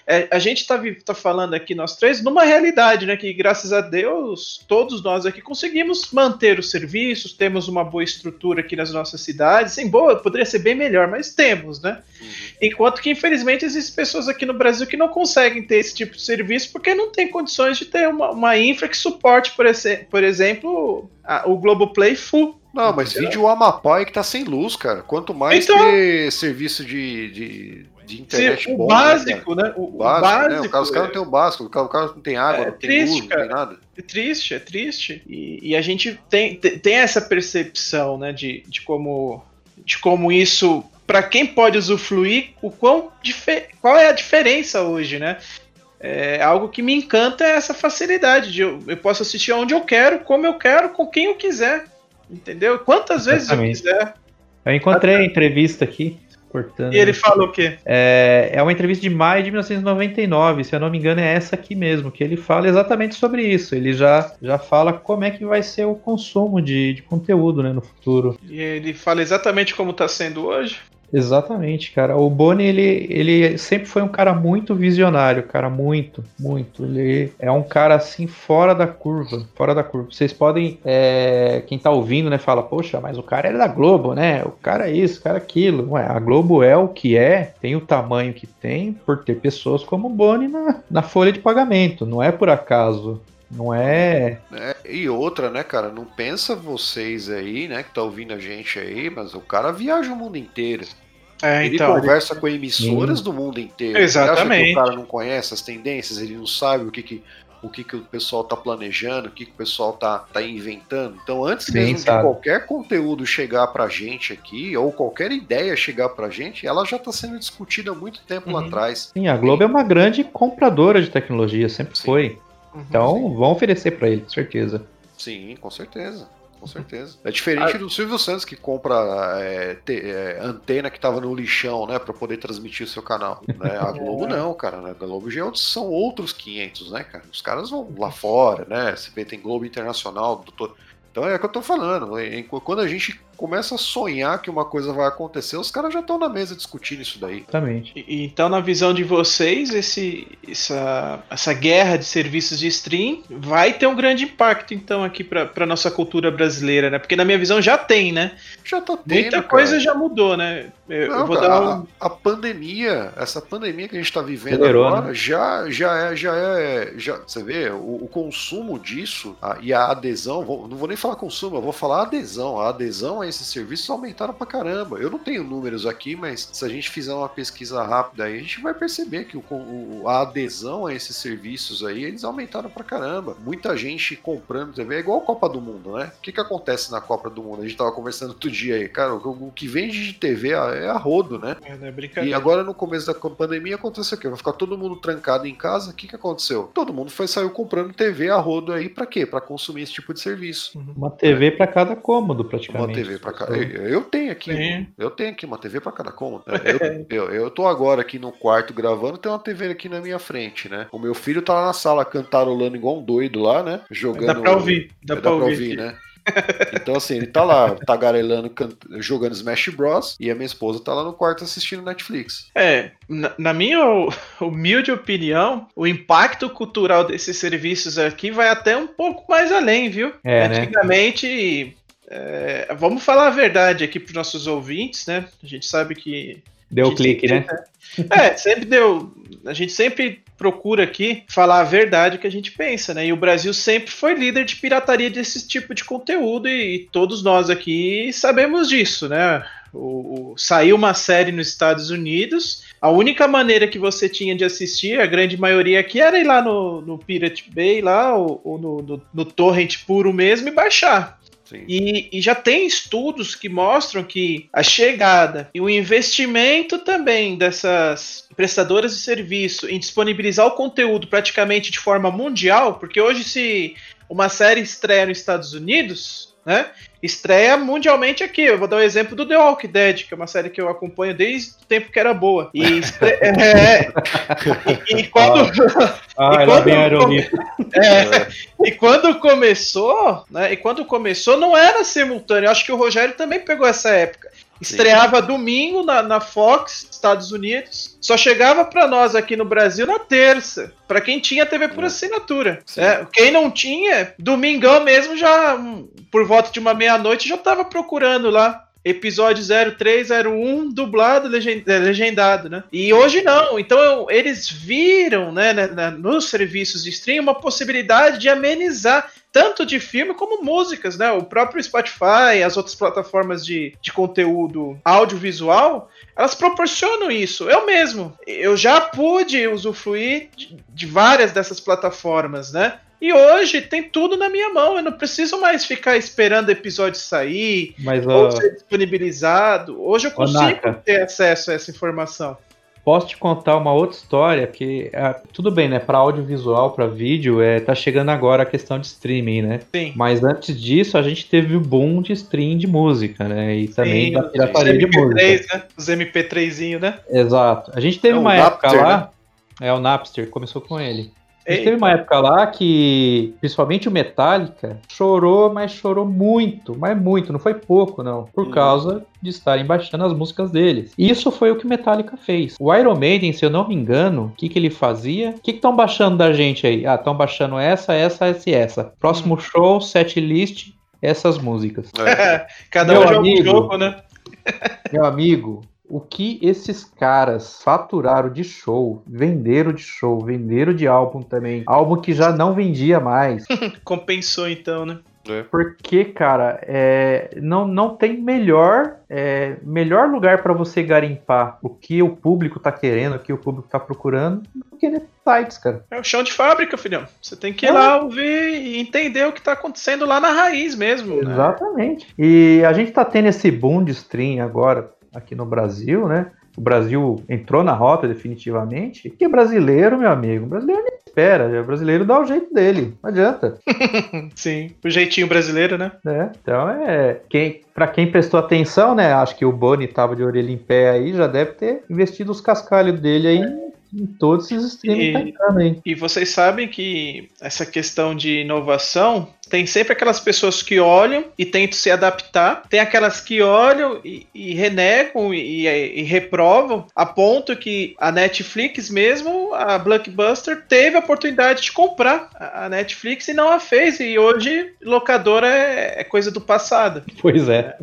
é, a gente está tá falando aqui, nós três, numa realidade, né? Que graças a Deus, todos nós aqui conseguimos manter os serviços, temos uma boa estrutura aqui nas nossas cidades. Sim, boa, poderia ser bem melhor, mas temos, né? Uhum. Enquanto que, infelizmente, existem pessoas aqui no Brasil que não conseguem ter esse tipo de serviço porque não tem condições de ter uma, uma infra que suporte, por, esse- por exemplo, a- o Globoplay full. Não, mas vídeo Amapá é que tá sem luz, cara. Quanto mais Então- ter serviço de, de, de internet Se- o bom, né, básico, né? O, o O básico, né? básico O cara, os caras não tem o básico, o cara, o cara não tem água, É não tem triste, luz, não cara. tem nada. É triste, é triste. E, e a gente tem, tem tem essa percepção, né, de, de como de como isso para quem pode usufruir, o quão qual é a diferença hoje, né? É, algo que me encanta é essa facilidade de eu, eu posso assistir onde eu quero, como eu quero, com quem eu quiser. Entendeu? Quantas vezes eu quiser. Eu encontrei a entrevista aqui cortando. E ele falou o quê? É, é uma entrevista de maio de 1999, se eu não me engano, é essa aqui mesmo, que ele fala exatamente sobre isso. Ele já, já fala como é que vai ser o consumo de, de conteúdo né, no futuro. E ele fala exatamente como está sendo hoje? Exatamente, cara. O Boni, ele, ele sempre foi um cara muito visionário, cara, muito, muito. Ele é um cara assim fora da curva, fora da curva. Vocês podem, é, quem tá ouvindo, né, fala, poxa, mas o cara é da Globo, né? O cara é isso, o cara é aquilo. Ué, a Globo é o que é, tem o tamanho que tem por ter pessoas como o Boni na, na folha de pagamento. Não é por acaso. Não é... é... E outra, né, cara? Não pensa vocês aí, né, que tá ouvindo a gente aí, mas o cara viaja o mundo inteiro. É, ele então, conversa ele... com emissoras do mundo inteiro. Exatamente. o cara não conhece as tendências, ele não sabe o que, que o que, que o pessoal tá planejando, o que, que o pessoal tá, tá inventando. Então, antes Sim, mesmo sabe. de qualquer conteúdo chegar pra gente aqui, ou qualquer ideia chegar pra gente, ela já tá sendo discutida há muito tempo uhum. lá atrás. Sim, a Globo é uma grande compradora de tecnologia, sempre Sim. foi. Uhum, então, sim. vão oferecer para ele, com certeza. Sim, com certeza. Com certeza. É diferente ah. do Silvio Santos que compra é, te, é, antena que tava no lixão, né, para poder transmitir o seu canal. Né? A Globo é. não, cara. Né? A Globo já são outros 500, né, cara? Os caras vão lá fora, né? Você vê, tem Globo Internacional, doutor. Então é o que eu tô falando. Quando a gente começa a sonhar que uma coisa vai acontecer, os caras já estão na mesa discutindo isso daí. Exatamente. Então, na visão de vocês, esse, essa, essa guerra de serviços de stream vai ter um grande impacto, então, aqui para nossa cultura brasileira, né? Porque na minha visão já tem, né? Já tá tendo, Muita coisa cara. já mudou, né? Eu, Não, eu vou cara, dar um... a, a, pandemia, essa pandemia que a gente tá vivendo agora, né? já, já é, já é, já, você vê, o, o consumo disso a, e a adesão, vou, não vou nem falar consumo, eu vou falar adesão. A adesão esses serviços aumentaram pra caramba. Eu não tenho números aqui, mas se a gente fizer uma pesquisa rápida aí, a gente vai perceber que o, o, a adesão a esses serviços aí, eles aumentaram pra caramba. Muita gente comprando TV, é igual a Copa do Mundo, né? O que que acontece na Copa do Mundo? A gente tava conversando outro dia aí, cara, o, o que vende de TV é a rodo, né? É, não é brincadeira. E agora no começo da pandemia aconteceu o quê? Vai ficar todo mundo trancado em casa, o que que aconteceu? Todo mundo foi saiu comprando TV a rodo aí para quê? Para consumir esse tipo de serviço. Uma TV é. para cada cômodo, praticamente. Uma TV para cada. Eu tenho aqui, Sim. eu tenho aqui uma TV para cada cômodo. Eu, eu, eu tô agora aqui no quarto gravando, tem uma TV aqui na minha frente, né? O meu filho tá lá na sala cantarolando igual um doido lá, né? Jogando. Dá pra ouvir, dá, dá pra, pra ouvir, ouvir né? Então, assim, ele tá lá tagarelando, jogando Smash Bros. E a minha esposa tá lá no quarto assistindo Netflix. É, na, na minha humilde opinião, o impacto cultural desses serviços aqui vai até um pouco mais além, viu? É, né? Antigamente, né? É, vamos falar a verdade aqui para os nossos ouvintes, né? A gente sabe que. Deu clique, né? É, sempre deu. A gente sempre procura aqui falar a verdade que a gente pensa, né? E o Brasil sempre foi líder de pirataria desse tipo de conteúdo e, e todos nós aqui sabemos disso, né? O, o, saiu uma série nos Estados Unidos, a única maneira que você tinha de assistir, a grande maioria aqui, era ir lá no, no Pirate Bay, lá, ou, ou no, no, no torrent puro mesmo e baixar. E, e, já tem estudos que mostram que a chegada e o investimento também dessas prestadoras de serviço em disponibilizar o conteúdo praticamente de forma mundial, porque hoje se uma série estreia nos Estados Unidos, né? Estreia mundialmente aqui. Eu vou dar o um exemplo do The Walking Dead, que é uma série que eu acompanho desde o tempo que era boa. E, estre... é... e, e quando. Ah, e quando... é... e quando começou, né? E quando começou, não era simultâneo. Eu acho que o Rogério também pegou essa época. Estreava Sim. domingo na, na, Fox, Estados Unidos. Só chegava para nós aqui no Brasil na terça. Para quem tinha TV por é. assinatura. É, quem não tinha, domingão mesmo já, por volta de uma meia-noite, já tava procurando lá. Episódio 0301, dublado, é, legendado, né? E hoje não. Então eles viram, né, nos serviços de stream, uma possibilidade de amenizar tanto de filme como músicas, né? O próprio Spotify, as outras plataformas de, de conteúdo audiovisual, elas proporcionam isso. Eu mesmo, eu já pude usufruir de, de várias dessas plataformas, né? E hoje tem tudo na minha mão. Eu não preciso mais ficar esperando o episódio sair Mas, ou ó, ser disponibilizado. Hoje eu consigo Naka. ter acesso a essa informação. Posso te contar uma outra história, porque ah, tudo bem, né? Para audiovisual, para vídeo, é, tá chegando agora a questão de streaming, né? Sim. Mas antes disso, a gente teve o boom de stream de música, né? E também Sim, da pirataria de música. MP3, né? Os MP3zinho, né? Exato. A gente teve É uma época Napster, lá. É o Napster, começou com ele. A gente Ei, teve uma época lá que, principalmente o Metallica, chorou, mas chorou muito, mas muito, não foi pouco, não, por Uhum. causa de estarem baixando as músicas deles. E isso foi o que o Metallica fez. O Iron Maiden, se eu não me engano, o que, que ele fazia? O que estão baixando da gente aí? Ah, estão baixando essa, essa, essa e essa. Próximo show, set list, essas músicas. É. Cada Meu um joga um jogo, né? Meu amigo, o que esses caras faturaram de show, venderam de show, venderam de álbum também, álbum que já não vendia mais. Compensou então, né? Porque, cara, é, não, não tem melhor, é, melhor lugar para você garimpar o que o público tá querendo, o que o público tá procurando, do que sites, cara. É o chão de fábrica, filhão. Você tem que ir Ah. lá ouvir e entender o que tá acontecendo lá na raiz mesmo. né? Exatamente. E a gente tá tendo esse boom de stream agora aqui no Brasil, né? O Brasil entrou na rota definitivamente. Que brasileiro, meu amigo, brasileiro nem espera, o brasileiro dá o jeito dele, não adianta. Sim, o jeitinho brasileiro, né? né? Então é. Quem, para quem prestou atenção, né? Acho que o Boni tava de orelha em pé aí, já deve ter investido os cascalhos dele aí em todos esses streams E- tá entrando. E vocês sabem que essa questão de inovação tem sempre aquelas pessoas que olham e tentam se adaptar, tem aquelas que olham e, e renegam e, e reprovam, a ponto que a Netflix mesmo, a Blockbuster, teve a oportunidade de comprar a a Netflix e não a fez. E hoje locadora é, é coisa do passado. Pois é.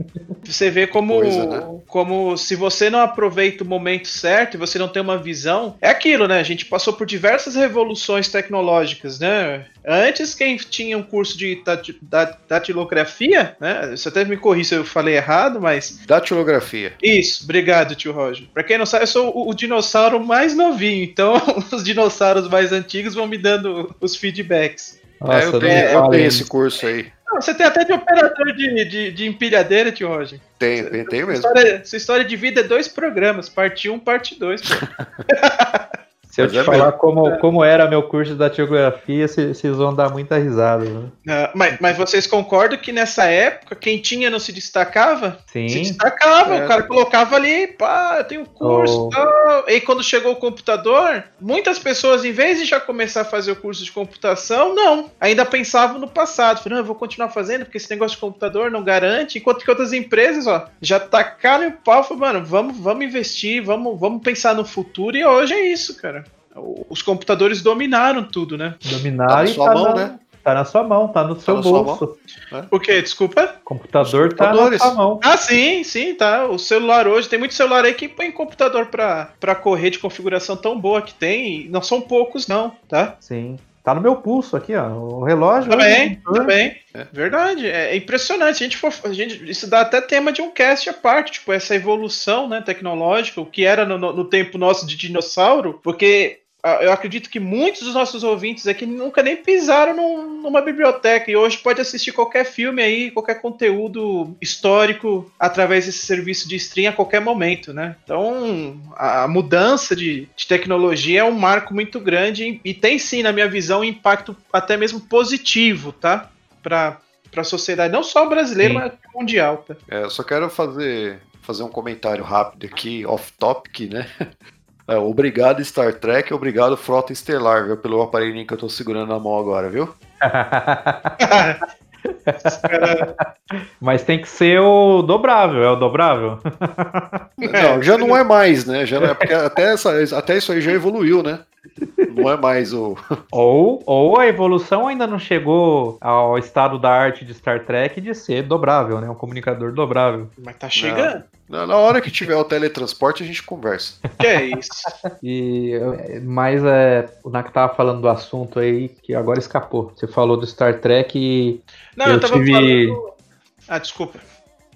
Você vê como, Coisa, né? como se você não aproveita o momento certo e você não tem uma visão. É aquilo, né? A gente passou por diversas revoluções tecnológicas, né? Antes, quem tinha um curso de dati- da- datilografia, né? Você até me corri se eu falei errado, mas. Datilografia. Isso, obrigado, tio Roger. Pra quem não sabe, eu sou o, o dinossauro mais novinho, então os dinossauros mais antigos vão me dando os feedbacks. é, eu tenho, eu tenho esse curso aí. Você tem até de operador de, de, de empilhadeira, tio Roger. Tenho, tenho, tenho mesmo. História- sua história de vida é dois programas, parte 1, parte 2. Se eu Mas te é falar mesmo. como, como era meu curso de datilografia, vocês vão dar muita risada. Né? Ah, mas, mas vocês concordam que nessa época, quem tinha não se destacava? Se Sim. destacava, É. o cara colocava ali, pá, eu tenho curso Oh. e tal. E quando chegou o computador, muitas pessoas, em vez de já começar a fazer o curso de computação, não. Ainda pensavam no passado. Falaram, não, eu vou continuar fazendo, porque esse negócio de computador não garante. Enquanto que outras empresas, ó, já tacaram o pau, falaram, mano, vamos, vamos investir, vamos, vamos pensar no futuro. E hoje é isso, cara. Os computadores dominaram tudo, né? Dominar Tá na sua tá mão, na, né? Tá na sua mão, tá no seu na sua bolso. O quê? Desculpa? Computador tá na sua mão. Ah, sim, sim, tá. O celular hoje, tem muito celular aí que põe computador pra, pra correr de configuração tão boa que tem. e não são poucos, não, tá? Sim. Tá no meu pulso aqui, ó. O relógio. Também, ó, também. É. Verdade. É impressionante. Se a gente for. A gente, isso dá até tema de um cast à parte, tipo, essa evolução né, tecnológica, o que era no- no tempo nosso de dinossauro, porque. Ah, Eu acredito que muitos dos nossos ouvintes aqui nunca nem pisaram num- numa biblioteca e hoje pode assistir qualquer filme aí, qualquer conteúdo histórico através desse serviço de stream a qualquer momento, né? Então, a a mudança de, de tecnologia é um marco muito grande e, e tem sim, na minha visão, um impacto até mesmo positivo, tá? Para a sociedade, não só brasileira, Sim. mas mundial, tá? É, eu só quero fazer, fazer um comentário rápido aqui, off-topic, né? É, obrigado Star Trek, obrigado Frota Estelar, viu? Pelo aparelhinho que eu tô segurando na mão agora, viu? Mas tem que ser o dobrável, é o dobrável? Não, já não é mais, né? Já é, porque até, essa, até isso aí já evoluiu, né? Não é mais o. Ou, ou a evolução ainda não chegou ao estado da arte de Star Trek de ser dobrável, né? Um comunicador dobrável. Mas tá chegando. Na na hora que tiver o teletransporte, a gente conversa. Que é isso? E, mas é, o Nak tava falando do assunto aí que agora escapou. Você falou do Star Trek e Não, Eu eu, tava tive- falando. Ah, desculpa.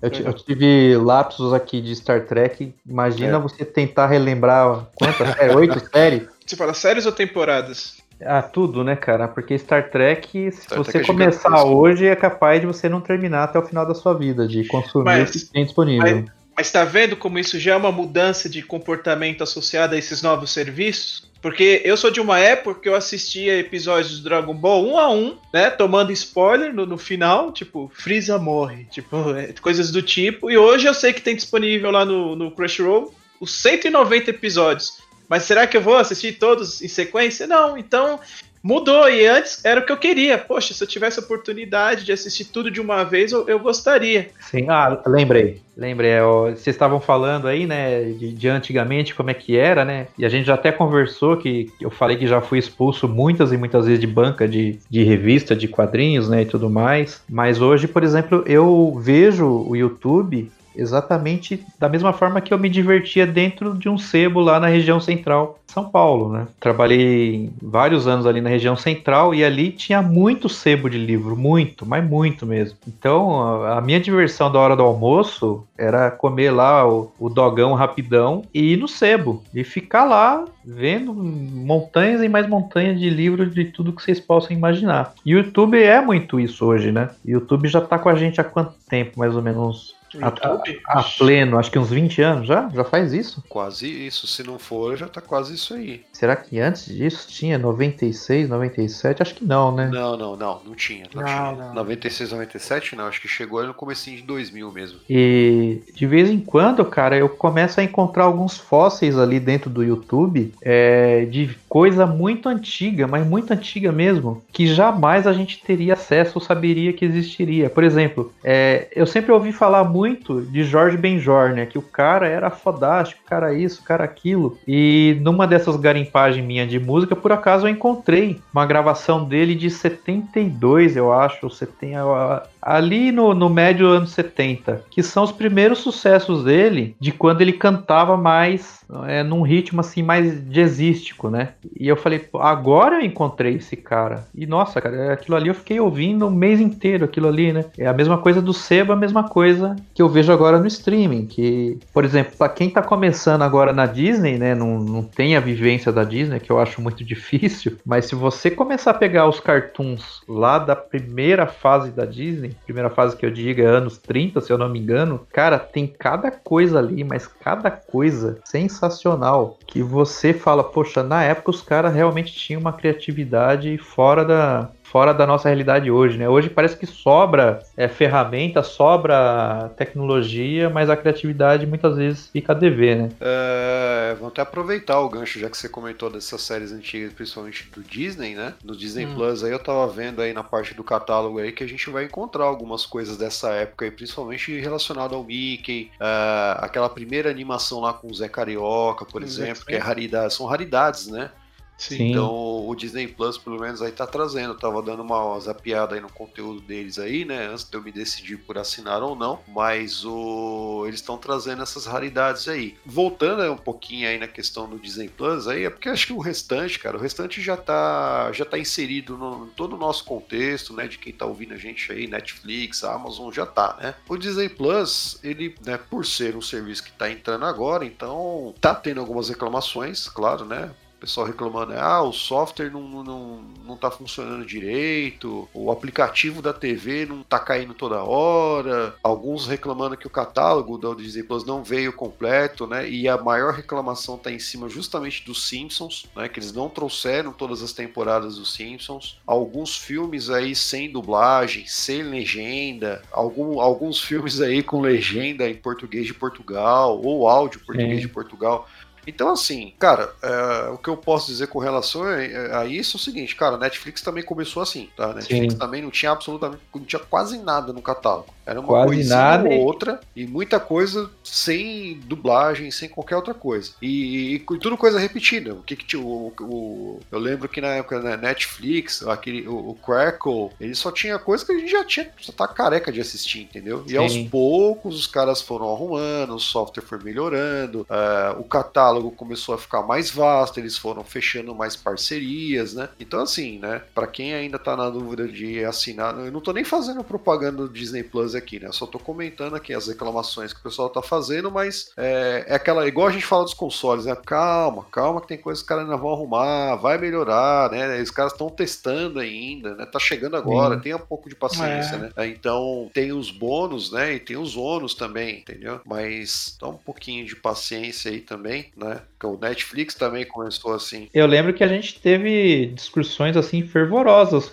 eu, eu tive lapsos aqui de Star Trek. Imagina É. você tentar relembrar quantas séries? Oito séries? Você fala séries ou temporadas? Ah, tudo, né, cara? Porque Star Trek, se Star você Trek é começar hoje, é capaz de você não terminar até o final da sua vida, de consumir mas, o que tem disponível. Mas, mas tá vendo como isso já é uma mudança de comportamento associada a esses novos serviços? Porque eu sou de uma época que eu assistia episódios do Dragon Ball um a um, né? Tomando spoiler no, no final, tipo, Freeza morre, tipo, é, coisas do tipo. E hoje eu sei que tem disponível lá no, no Crunchyroll os 190 episódios. Mas será que eu vou assistir todos em sequência? Não, então mudou. E antes era o que eu queria. Poxa, se eu tivesse a oportunidade de assistir tudo de uma vez, eu, eu gostaria. Sim, ah, lembrei. Lembrei, é, vocês estavam falando aí, né, de, de, antigamente como é que era, né? E a gente já até conversou que eu falei que já fui expulso muitas e muitas vezes de banca de, de revista, de quadrinhos, né, e tudo mais. Mas hoje, por exemplo, eu vejo o YouTube exatamente da mesma forma que eu me divertia dentro de um sebo lá na região central de São Paulo, né? Trabalhei vários anos ali na região central e ali tinha muito sebo de livro, muito, mas muito mesmo. Então, a minha diversão da hora do almoço era comer lá o, o dogão rapidão e ir no sebo e ficar lá vendo montanhas e mais montanhas de livros de tudo que vocês possam imaginar. YouTube é muito isso hoje, né? YouTube já tá com a gente há quanto tempo, mais ou menos? A, a, a, pleno, acho que uns 20 anos já? Já faz isso? Quase isso. Se não for, já tá quase isso aí. Será que antes disso tinha 96, 97? Acho que não, né? Não, não, não. Não tinha. Não, não tinha. Não. 96, 97 não. Acho que chegou no começo de 2000 mesmo. E de vez em quando, cara, eu começo a encontrar alguns fósseis ali dentro do YouTube é, de coisa muito antiga, mas muito antiga mesmo, que jamais a gente teria acesso ou saberia que existiria. Por exemplo, é, eu sempre ouvi falar muito de Jorge Benjor, né? Que o cara era fodástico, cara isso, cara aquilo. E numa dessas garimpagens minha de música, por acaso eu encontrei uma gravação dele de 72, eu acho, ou 70, ali no, no médio anos 70, que são os primeiros sucessos dele, de quando ele cantava mais é, num ritmo assim mais jazzístico, né? E eu falei, agora eu encontrei esse cara. E nossa, cara, aquilo ali eu fiquei ouvindo o mês inteiro, aquilo ali, né? É a mesma coisa do Seba, a mesma coisa que eu vejo agora no streaming, que, por exemplo, para quem tá começando agora na Disney, né, não, não tem a vivência da Disney, que eu acho muito difícil, mas se você começar a pegar os cartoons lá da primeira fase da Disney, primeira fase que eu digo é anos 30, se eu não me engano, cara, tem cada coisa ali, mas cada coisa sensacional que você fala, poxa, na época os caras realmente tinham uma criatividade fora da, fora da nossa realidade hoje, né? Hoje parece que sobra é, ferramenta, sobra tecnologia, mas a criatividade muitas vezes fica a dever, né? É, vamos até aproveitar o gancho, já que você comentou dessas séries antigas, principalmente do Disney, né? No Disney hum. Plus aí eu tava vendo aí na parte do catálogo aí que a gente vai encontrar algumas coisas dessa época aí, principalmente relacionado ao Mickey, uh, aquela primeira animação lá com o Zé Carioca, por exemplo, que é raridade, são raridades, né? Sim. Então o Disney Plus, pelo menos, aí tá trazendo. Eu tava dando uma zapiada aí no conteúdo deles aí, né? Antes de eu me decidir por assinar ou não. Mas o... eles estão trazendo essas raridades aí. Voltando um pouquinho aí na questão do Disney Plus aí, é porque acho que o restante, cara, o restante já tá, já tá inserido no em todo o nosso contexto, né? De quem tá ouvindo a gente aí, Netflix, Amazon, já tá, né? O Disney Plus, ele, né, por ser um serviço que tá entrando agora, então tá tendo algumas reclamações, claro, né? O pessoal reclamando, ah, o software não, não, não tá funcionando direito, o aplicativo da TV não tá caindo toda hora, alguns reclamando que o catálogo da Disney Plus não veio completo, né? E a maior reclamação tá em cima justamente dos Simpsons, né? Que eles não trouxeram todas as temporadas dos Simpsons. Alguns filmes aí sem dublagem, sem legenda, algum, alguns filmes aí com legenda em português de Portugal, ou áudio português Sim. de Portugal então, assim, cara, é, o que eu posso dizer com relação a, isso é o seguinte, cara, a Netflix também começou assim, tá? A Netflix Sim. também não tinha absolutamente, não tinha quase nada no catálogo. Era uma quase coisinha nada. ou outra, e muita coisa sem dublagem, sem qualquer outra coisa. E, e, e tudo coisa repetida. O que que tinha, o, o, eu lembro que na época da Netflix, aquele, o, o, Crackle, ele só tinha coisa que a gente já tinha, já tá careca de assistir, entendeu? E Sim. aos poucos os caras foram arrumando, o software foi melhorando, uh, o catálogo catálogo começou a ficar mais vasto, eles foram fechando mais parcerias, né? Então, assim, né? Para quem ainda tá na dúvida de assinar, eu não tô nem fazendo propaganda do Disney Plus aqui, né? Eu só tô comentando aqui as reclamações que o pessoal tá fazendo, mas é, é aquela, igual a gente fala dos consoles, né? Calma, calma que tem coisas que os caras ainda vão arrumar, vai melhorar, né? Os caras estão testando ainda, né? Tá chegando agora, Sim. tenha um pouco de paciência, é. né? Então, tem os bônus, né? E tem os ônus também, entendeu? Mas dá um pouquinho de paciência aí também, né? Porque o Netflix também começou assim. Eu lembro que a gente teve discussões assim fervorosas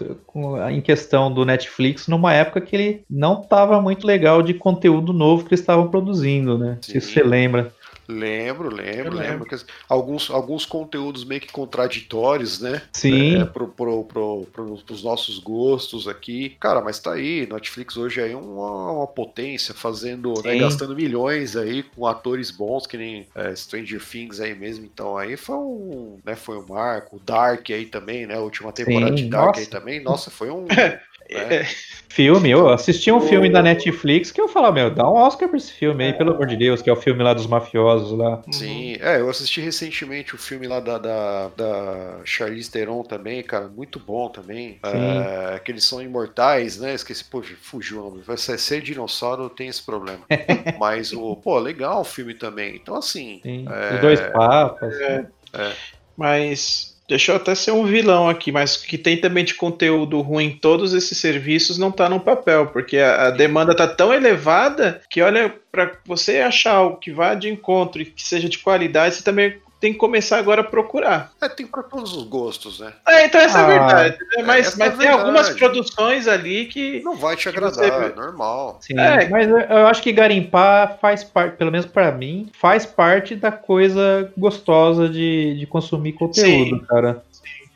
em questão do Netflix numa época que ele não estava muito legal de conteúdo novo que eles estavam produzindo, né? Sim. Se você lembra. Lembro, lembro, lembro. lembro. alguns, alguns conteúdos meio que contraditórios, né? Sim. É, pro, pro, pro, pro, pros nossos gostos aqui. Cara, mas tá aí. Netflix hoje é uma, uma potência, fazendo, né, gastando milhões aí com atores bons, que nem é, Stranger Things aí mesmo. Então aí foi um, né, foi um marco. Dark aí também, né? A última temporada Sim, de Dark nossa. aí também. Nossa, foi um. É. Filme, eu assisti um filme da Netflix que eu falava, meu, dá um Oscar pra esse filme aí, pelo amor de Deus, que é o filme lá dos mafiosos lá. Sim, é, eu assisti recentemente o filme lá da, da, da Charlize Theron também, cara, muito bom também. É, que eles são imortais, né? Esqueci, pô, fugiu o nome. Vai ser, ser dinossauro tem esse problema. Mas o, pô, legal o filme também. Então, assim. Sim, é, os dois papas. É, é. Mas Deixa eu até ser um vilão aqui, mas que tem também de conteúdo ruim todos esses serviços não tá no papel, porque a, a demanda tá tão elevada que, olha, para você achar o que vá de encontro e que seja de qualidade, você também tem que começar agora a procurar. É, tem para todos os gostos, né? É, então essa ah, é a ah, verdade. Né? Mas, é, mas é tem algumas produções ali que. Não vai te agradar, é normal. Sim, é. mas eu acho que garimpar faz parte, pelo menos para mim, faz parte da coisa gostosa de, de consumir conteúdo, Sim. cara.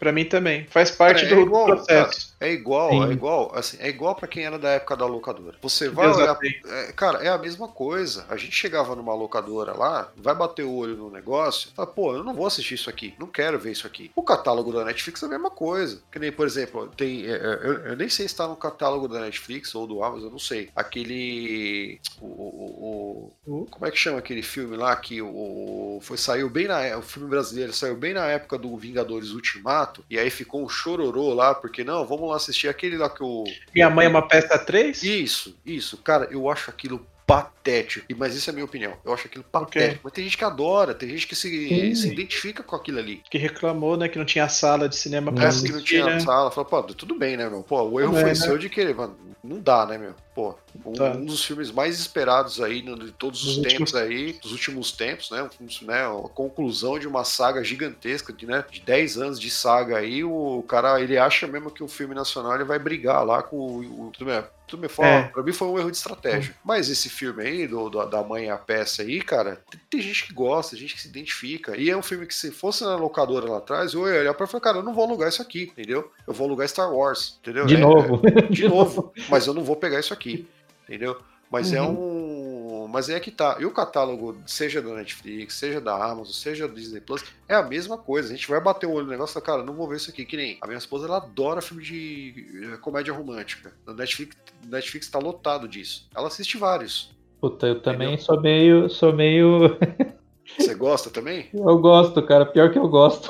Para mim também. Faz parte é, do igual, processo. É igual, Sim. é igual, assim, é igual para quem era da época da locadora. Você vai olhar, é, cara, é a mesma coisa. A gente chegava numa locadora lá, vai bater o olho no negócio, fala, pô, eu não vou assistir isso aqui, não quero ver isso aqui. O catálogo da Netflix é a mesma coisa. Que nem, por exemplo, tem, é, é, eu, eu, nem sei se tá no catálogo da Netflix ou do Amazon, eu não sei. Aquele, o, o, o como é que chama aquele filme lá que o foi saiu bem na, o filme brasileiro saiu bem na época do Vingadores Ultimato e aí ficou um chororô lá, porque não, vamos lá assistir aquele lá que o. Minha mãe é uma peça 3? Isso, isso. Cara, eu acho aquilo patético. Mas isso é a minha opinião. Eu acho aquilo patético. Okay. Mas tem gente que adora, tem gente que se, se identifica com aquilo ali. Que reclamou, né? Que não tinha sala de cinema pra é, assistir. que não tinha né? sala. Falou, pô, tudo bem, né, meu? Pô, o erro foi né? seu de querer, mano. Não dá, né, meu? Pô, um, tá. um dos filmes mais esperados aí de todos os, tempos últimos... aí, dos últimos tempos, né? né? A conclusão de uma saga gigantesca, de, né? De 10 anos de saga aí, o cara, ele acha mesmo que o filme nacional ele vai brigar lá com o. o tudo tudo bem, é. pra mim foi um erro de estratégia. Hum. Mas esse filme aí, do, do, da mãe a peça aí, cara, tem, tem, gente que gosta, gente que se identifica. E é um filme que se fosse na locadora lá atrás, eu ia olhar pra falar, cara, eu não vou alugar isso aqui, entendeu? Eu vou alugar Star Wars, entendeu? De é, novo. É, de novo. Mas eu não vou pegar isso aqui entendeu? Mas é uhum. é um. Mas é que tá. E o catálogo, seja da Netflix, seja da Amazon, seja do Disney Plus, é a mesma coisa. A gente vai bater o olho no negócio e cara, não vou ver isso aqui. Que nem a minha esposa, ela adora filme de eh, comédia romântica. O Netflix, Netflix tá lotado disso. Ela assiste vários. Puta, eu também entendeu? sou meio. Sou meio. Você gosta também? Eu gosto, cara. Pior que eu gosto.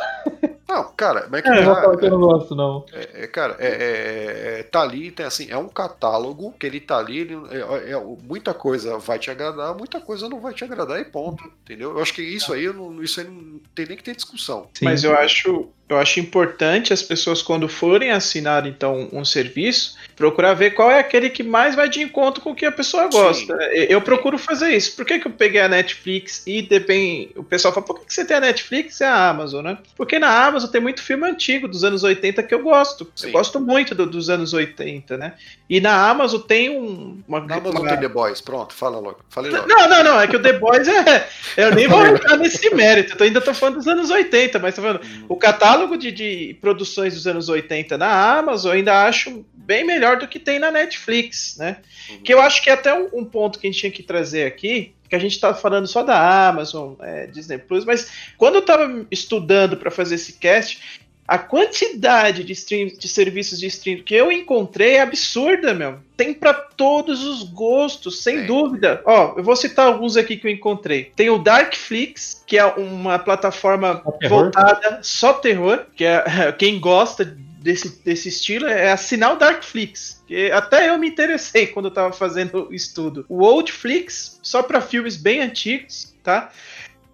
Não, cara, mas é que. É, tá, que eu não gosto, não. É, é cara, é, é, é, tá ali, tem assim, é um catálogo que ele tá ali, ele, é, é, muita coisa vai te agradar, muita coisa não vai te agradar e ponto, entendeu? Eu acho que isso aí, não, isso aí não tem nem que ter discussão. Sim. Mas eu acho, eu acho importante as pessoas, quando forem assinar então um serviço, procurar ver qual é aquele que mais vai de encontro com o que a pessoa gosta. Sim. Eu procuro fazer isso. Por que, que eu peguei a Netflix e depende. O pessoal fala, por que, que você tem a Netflix e a Amazon, né? Porque na Amazon tem muito filme antigo dos anos 80 que eu gosto. Sim. Eu gosto muito do, dos anos 80, né? E na Amazon tem um. Uma, na Amazon uma... tem The Boys, pronto, fala logo. Falei logo. Não, não, não. É que o The Boys é. Eu nem vou entrar nesse mérito. Eu ainda tô falando dos anos 80, mas tô falando. Hum. O catálogo catálogo de, de, produções dos anos 80 na Amazon, eu ainda acho bem melhor do que tem na Netflix, né? Uhum. Que eu acho que é até um, um, ponto que a gente tinha que trazer aqui, que a gente está falando só da Amazon, é, Disney Plus, mas quando eu estava estudando para fazer esse cast, A quantidade de, stream, de serviços de stream que eu encontrei é absurda, meu. Tem para todos os gostos, sem dúvida. Ó, eu vou citar alguns aqui que eu encontrei. Tem o Darkflix, que é uma plataforma só voltada só terror, que é quem gosta desse, desse estilo é assinar o Darkflix. Que até eu me interessei quando eu tava fazendo o estudo. O Oldflix, só para filmes bem antigos, tá?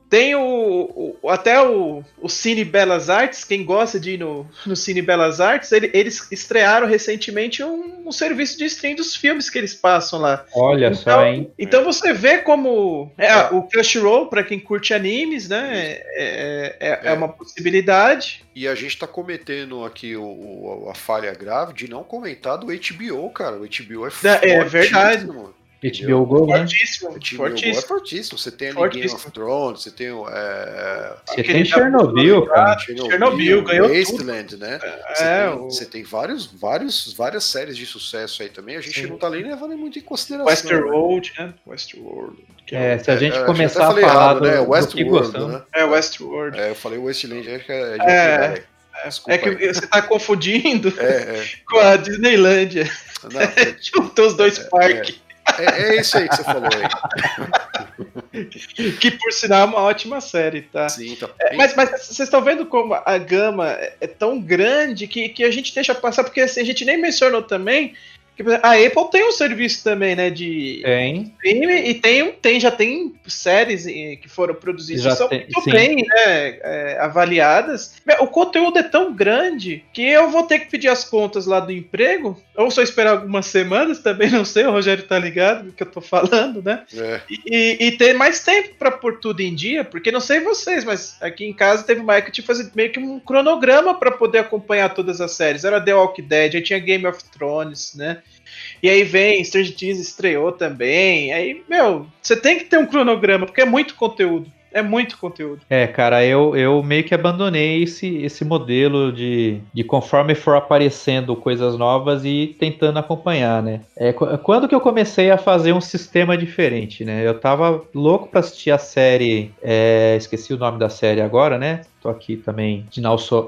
Tem o, o, até o, o Cine Belas Artes, quem gosta de ir no, no Cine Belas Artes, ele, eles estrearam recentemente um, um, serviço de stream dos filmes que eles passam lá. Olha então, só, hein? Então você vê como é, é. o Crunchyroll, para quem curte animes, né, é, é, é, uma possibilidade. E a gente tá cometendo aqui o, a falha grave de não comentar do HBO, cara. O HBO é É, é verdade. Mano. HBO Go, né? Fortíssimo, HBO fortíssimo. Go é fortíssimo. Você tem ali Game of Thrones, você tem o. É... Você tem Chernobyl, cara. Chernobyl, Chernobyl ganhou Wasteland, tudo. né? Você, é, tem, o... você tem vários, vários, várias séries de sucesso aí também. A gente Sim. não tá nem levando muito em consideração. Westworld, né? Westworld. É, é, se a gente é, começar a falar errado, do, né? Westworld, né? É, Westworld. É, eu falei Westland, acho que é de é, é que aí. você tá confundindo é, é. com a Disneylândia. Juntou os dois parques. É, é isso aí que você falou aí. que por sinal é uma ótima série, tá? Sim, tá. É, mas, mas vocês estão vendo como a gama é tão grande que, que a gente deixa passar, porque assim, a gente nem mencionou também a Apple tem um serviço também, né? De tem. stream e tem, tem, já tem séries que foram produzidas já são tem, muito sim. bem né, é, avaliadas. O conteúdo é tão grande que eu vou ter que pedir as contas lá do emprego, ou só esperar algumas semanas, também não sei, o Rogério tá ligado do que eu tô falando, né? É. E, e, ter mais tempo para pôr tudo em dia, porque não sei vocês, mas aqui em casa teve uma época que fazer meio que um cronograma para poder acompanhar todas as séries. Era The Walking Dead, aí tinha Game of Thrones, né? E aí vem Stranger Things estreou também. Aí, meu, você tem que ter um cronograma, porque é muito conteúdo. É muito conteúdo. É, cara, eu, eu meio que abandonei esse, esse modelo de, de conforme for aparecendo coisas novas e tentando acompanhar, né? É, quando que eu comecei a fazer um sistema diferente, né? Eu tava louco pra assistir a série. É, esqueci o nome da série agora, né? Tô aqui também de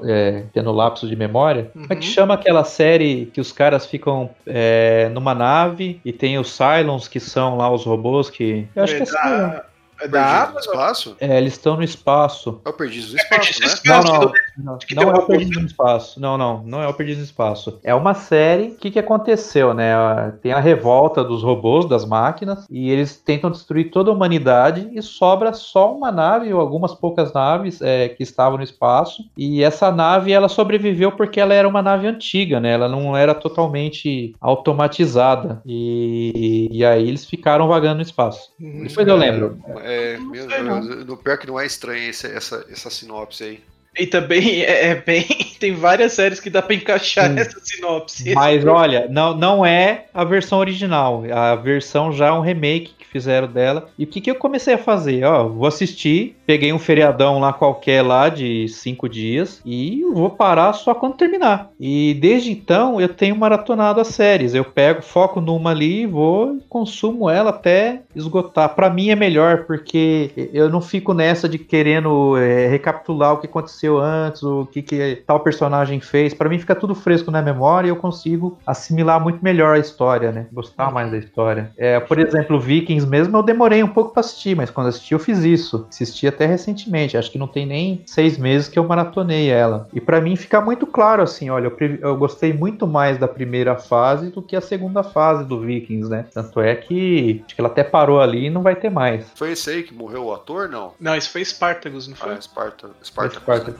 é, tendo lapso de memória. Uhum. Como é que uhum. chama aquela série que os caras ficam é, numa nave e tem os Cylons, que são lá os robôs que. Eu acho que é assim, é da Amazon? espaço? É, eles estão no espaço. É o Perdido no Espaço, é né? Não, não, não, não é o Perdido no Espaço. Não, não, não é o Perdido no Espaço. É uma série. O que, que aconteceu, né? Tem a revolta dos robôs, das máquinas, e eles tentam destruir toda a humanidade e sobra só uma nave ou algumas poucas naves é, que estavam no espaço. E essa nave, ela sobreviveu porque ela era uma nave antiga, né? Ela não era totalmente automatizada. E, e aí eles ficaram vagando no espaço. Hum, Depois eu lembro. É, meu Deus, no pior que não é estranho essa, essa, essa sinopse aí. E também é, é bem. Tem várias séries que dá pra encaixar Sim. nessa sinopse. Mas olha, não, não é a versão original. A versão já é um remake que fizeram dela. E o que, que eu comecei a fazer? Ó, vou assistir, peguei um feriadão lá qualquer lá de cinco dias e vou parar só quando terminar. E desde então eu tenho maratonado as séries. Eu pego, foco numa ali, vou consumo ela até esgotar. Para mim é melhor porque eu não fico nessa de querendo é, recapitular o que aconteceu antes, o que, que tal personagem fez. Para mim fica tudo fresco na memória e eu consigo assimilar muito melhor a história, né? Gostar mais da história. É, por exemplo, Vikings mesmo eu demorei um pouco para assistir, mas quando assisti eu fiz isso. Assisti até recentemente, acho que não tem nem seis meses que eu maratonei ela. E para mim fica muito claro assim, olha, eu, eu, gostei muito mais da primeira fase do que a segunda fase do Vikings, né? Tanto é que acho que ela até parou ali e não vai ter mais. Foi esse aí que morreu o ator, não? Não, isso foi Spartacus, não foi? Ah, Spartacus. Spartacus. Spartacus.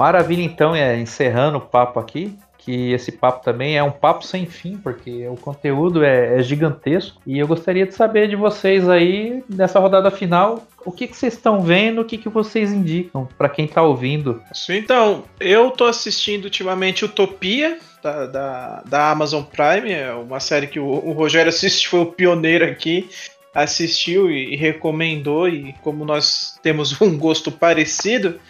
Maravilha, então, é, encerrando o papo aqui, que esse papo também é um papo sem fim, porque o conteúdo é, é gigantesco. E eu gostaria de saber de vocês aí, nessa rodada final, o que, que vocês estão vendo, o que, que vocês indicam para quem está ouvindo? Então, eu tô assistindo ultimamente Utopia, da, da, da, Amazon Prime, é uma série que o, o Rogério assiste, foi o pioneiro aqui assistiu e, recomendou, e como nós temos um gosto parecido,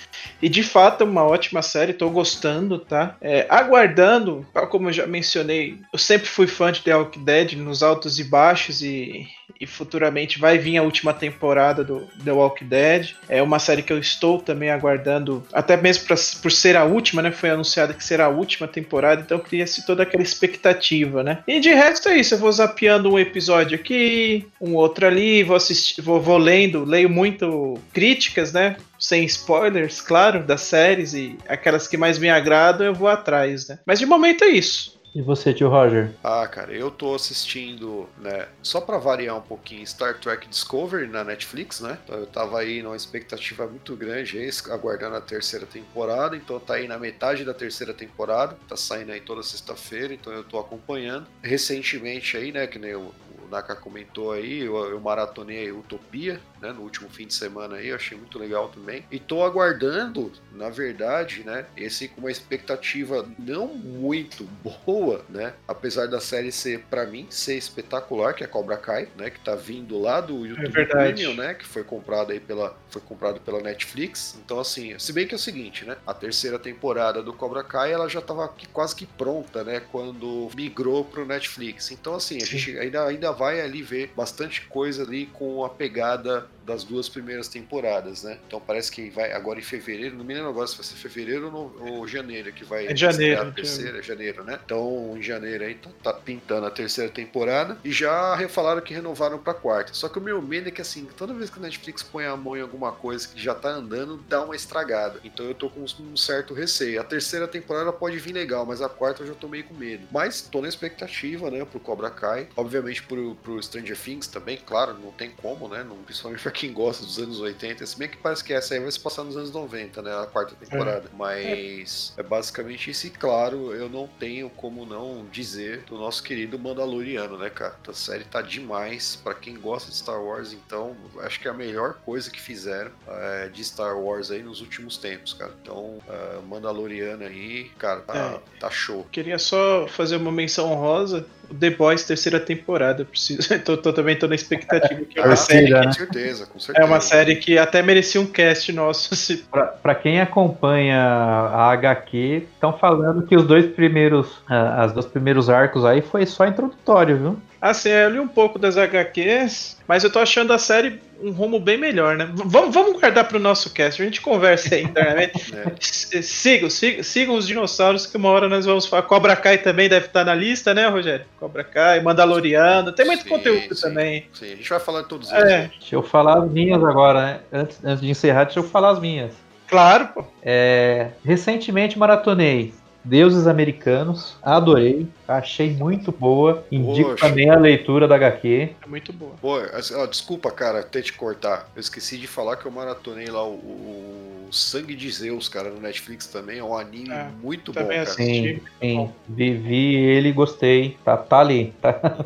e de fato é uma ótima série, tô gostando, tá? É, aguardando, como eu já mencionei, eu sempre fui fã de The Walking Dead nos altos e baixos, e, e futuramente vai vir a última temporada do The Walking Dead. É uma série que eu estou também aguardando, até mesmo pra, por ser a última, né? Foi anunciada que será a última temporada, então cria-se toda aquela expectativa, né? E de resto é isso, eu vou zapeando um episódio aqui, um outro ali, vou assistir, vou, vou lendo, leio muito críticas, né? sem spoilers, claro, das séries e aquelas que mais me agradam, eu vou atrás, né? Mas de momento é isso. E você, tio Roger? Ah, cara, eu tô assistindo, né, só para variar um pouquinho, Star Trek Discovery na Netflix, né? Então eu tava aí numa expectativa muito grande, aguardando a terceira temporada, então tá aí na metade da terceira temporada, tá saindo aí toda sexta-feira, então eu tô acompanhando. Recentemente aí, né, que nem o Naka comentou aí, eu, eu maratonei Utopia, né, no último fim de semana aí, eu achei muito legal também. E tô aguardando, na verdade, né, esse com uma expectativa não muito boa, né, apesar da série ser, para mim, ser espetacular, que é Cobra Kai, né, que tá vindo lá do YouTube é Premium, né, que foi comprado aí pela, foi comprado pela Netflix. Então, assim, se bem que é o seguinte, né, a terceira temporada do Cobra Kai, ela já tava quase que pronta, né, quando migrou pro Netflix. Então, assim, a gente ainda, ainda vai ali ver bastante coisa ali com a pegada das duas primeiras temporadas, né? Então parece que vai agora em fevereiro, não me lembro agora se vai ser fevereiro ou, ou janeiro que vai é janeiro, a terceira, é janeiro, né? Então em janeiro aí tá, tá, pintando a terceira temporada e já falaram que renovaram pra quarta. Só que o meu medo é que assim, toda vez que a Netflix põe a mão em alguma coisa que já tá andando, dá uma estragada. Então eu tô com um certo receio. A terceira temporada pode vir legal, mas a quarta eu já tô meio com medo. Mas tô na expectativa, né, pro Cobra Kai. Obviamente pro, pro Stranger Things também, claro, não tem como, né? Não, principalmente pra quem gosta dos anos 80, se bem que parece que essa aí vai se passar nos anos 90, né? A quarta temporada. É. Mas é. é basicamente isso. E claro, eu não tenho como não dizer do nosso querido Mandaloriano, né, cara? A série tá demais. para quem gosta de Star Wars, então, acho que é a melhor coisa que fizeram é, de Star Wars aí nos últimos tempos, cara. Então, uh, Mandaloriano aí, cara, tá, é. tá show. Queria só fazer uma menção honrosa The Boys terceira temporada. Preciso, tô, tô, também tô na expectativa que é uma série. Com certeza, com certeza. É uma série que até merecia um cast nosso. Se... Pra, pra quem acompanha a HQ, estão falando que os dois primeiros, uh, as dois primeiros arcos aí foi só introdutório, viu? Assim, eu li um pouco das HQs, mas eu tô achando a série um rumo bem melhor, né? Vamos, vamos guardar pro nosso cast, a gente conversa aí internamente. é. sigam, sigam, sigam os dinossauros, que uma hora nós vamos falar. Cobra Kai também deve estar na lista, né, Rogério? Cobra Kai, Mandaloriano, tem muito sim, conteúdo sim, também. Sim, a gente vai falar de todos eles. É. Deixa eu falar as minhas agora, né? Antes, antes de encerrar, deixa eu falar as minhas. Claro, pô. É, recentemente maratonei Deuses Americanos, adorei, achei muito boa. Indico Poxa. também a leitura da HQ. É muito boa. Pô, assim, ó, desculpa, cara, ter te cortar. Eu esqueci de falar que eu maratonei lá o, o Sangue de Zeus, cara, no Netflix também. É um anime é, muito bom, cara. Sim, sim. Vivi ele, gostei. Tá, tá ali. Tá.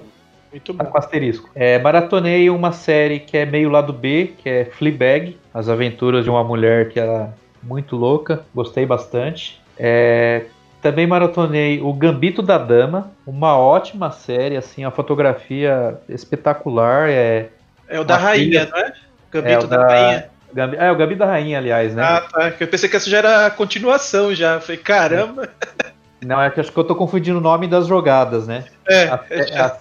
Muito bom. Tá com asterisco. É, maratonei uma série que é meio lado B, que é Fleabag, as aventuras de uma mulher que é muito louca. Gostei bastante. É, também maratonei o Gambito da Dama, uma ótima série, assim, a fotografia espetacular. É, é o da rainha, não é? Gambito é da, da, rainha. Gambi, é, o Gambito da Rainha, aliás, né? Ah, tá. Eu pensei que essa já era a continuação já. Falei, caramba. Não, é que acho que eu tô confundindo o nome das jogadas, né? É. A, é a,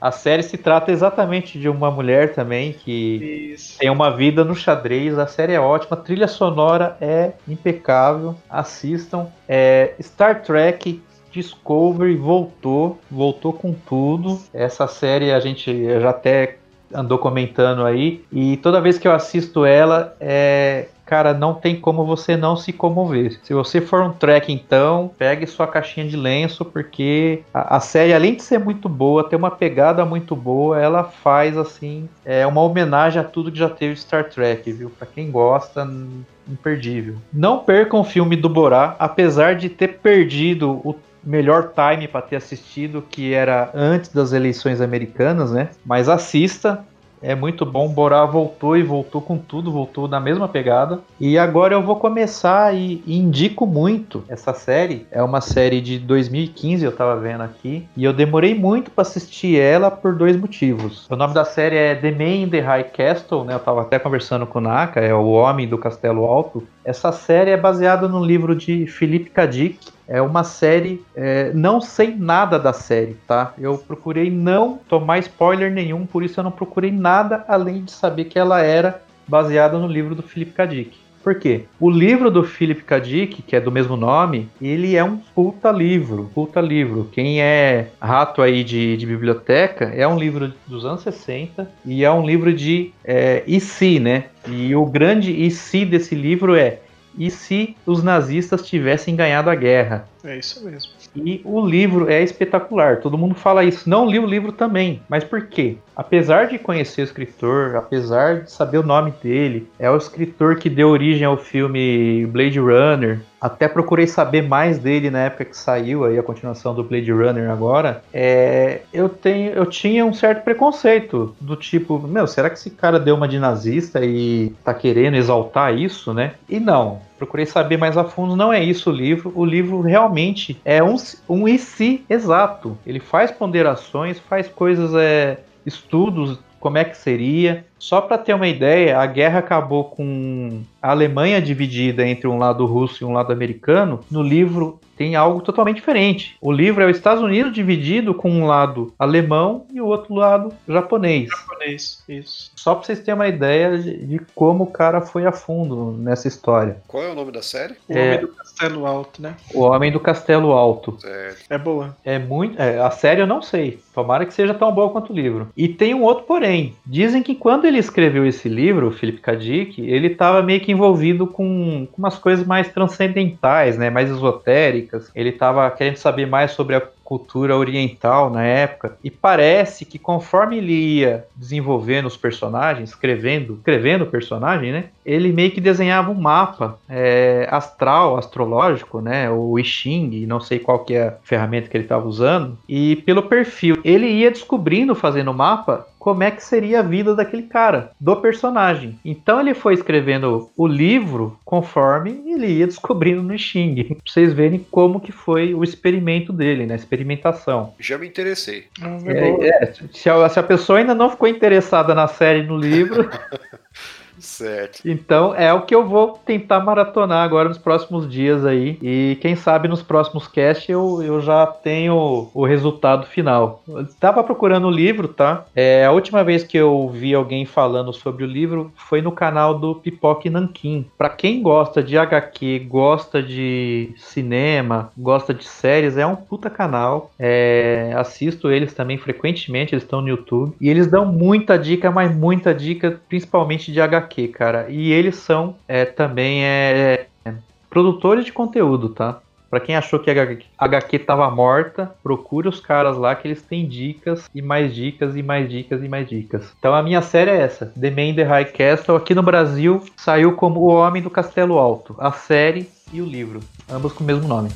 a série se trata exatamente de uma mulher também que Isso. tem uma vida no xadrez. A série é ótima, a trilha sonora é impecável. Assistam. É, Star Trek Discovery voltou, voltou com tudo. Essa série a gente já até andou comentando aí. E toda vez que eu assisto ela, é, cara, não tem como você não se comover. Se você for um track, então, pegue sua caixinha de lenço, porque a, a, série, além de ser muito boa, tem uma pegada muito boa, ela faz, assim, é uma homenagem a tudo que já teve Star Trek, viu? Pra quem gosta, imperdível. Não percam o filme do Borá, apesar de ter perdido o melhor time para ter assistido, que era antes das eleições americanas, né? Mas assista, é muito bom. Borá voltou e voltou com tudo, voltou na mesma pegada. E agora eu vou começar e, indico muito essa série. É uma série de 2015, eu tava vendo aqui. E eu demorei muito para assistir ela por dois motivos. O nome da série é The Man in the High Castle, né? Eu tava até conversando com o Naka, é o Homem do Castelo Alto. Essa série é baseada no livro de Philip K. Dick, é uma série, é, não sei nada da série, tá? Eu procurei não tomar spoiler nenhum, por isso eu não procurei nada além de saber que ela era baseada no livro do Philip K. Dick. Por quê? O livro do Philip K. Dick, que é do mesmo nome, ele é um puta livro, puta livro. Quem é rato aí de, de biblioteca, é um livro dos anos 60 e é um livro de é, e se, né? E o grande e se desse livro é e se os nazistas tivessem ganhado a guerra? É isso mesmo. E o livro é espetacular, todo mundo fala isso. Não li o livro também, mas por quê? Apesar de conhecer o escritor, apesar de saber o nome dele, é o escritor que deu origem ao filme Blade Runner. Até procurei saber mais dele na época que saiu aí a continuação do Blade Runner agora. É, eu tenho, eu tinha um certo preconceito do tipo, meu, será que esse cara deu uma de nazista e tá querendo exaltar isso, né? E não, procurei saber mais a fundo, não é isso o livro. O livro realmente é um, um e se exato. Ele faz ponderações, faz coisas, é, estudos, como é que seria. Só para ter uma ideia, a guerra acabou com a Alemanha dividida entre um lado russo e um lado americano. No livro tem algo totalmente diferente. O livro é os Estados Unidos dividido com um lado alemão e o outro lado japonês. Japonês, isso. Só para vocês terem uma ideia de, de, como o cara foi a fundo nessa história. Qual é o nome da série? O é... Homem do Castelo Alto, né? O Homem do Castelo Alto. Certo. É boa. É muito. É, a série eu não sei. Tomara que seja tão boa quanto o livro. E tem um outro porém. Dizem que quando ele escreveu esse livro, o Philip K. Dick, ele estava meio que envolvido com, com umas coisas mais transcendentais, né? Mais esotéricas. Ele estava querendo saber mais sobre a cultura oriental na época. E parece que conforme ele ia desenvolvendo os personagens, escrevendo, escrevendo o personagem, né? Ele meio que desenhava um mapa é, astral, astrológico, né? O I Ching, não sei qual que é a ferramenta que ele estava usando. E pelo perfil, ele ia descobrindo, fazendo o mapa, como é que seria a vida daquele cara, do personagem. Então ele foi escrevendo o livro conforme ele ia descobrindo no Xing, pra vocês verem como que foi o experimento dele, né? Experimentação. Já me interessei. É, é, se, a, se a pessoa ainda não ficou interessada na série no livro, Certo. Então é o que eu vou tentar maratonar agora nos próximos dias aí. E quem sabe nos próximos casts eu, eu já tenho o resultado final. Eu tava procurando o livro, tá? É, a última vez que eu vi alguém falando sobre o livro foi no canal do Pipoque Nankin. Para quem gosta de HQ, gosta de cinema, gosta de séries, é um puta canal. É, assisto eles também frequentemente, eles estão no YouTube. E eles dão muita dica, mas muita dica, principalmente de HQ HQ, cara. E eles são é, também é, é, produtores de conteúdo, tá? Para quem achou que a HQ tava morta, procure os caras lá que eles têm dicas e mais dicas e mais dicas e mais dicas. Então a minha série é essa, The Man in the High Castle. Aqui no Brasil saiu como O Homem do Castelo Alto, a série e o livro, ambos com o mesmo nome.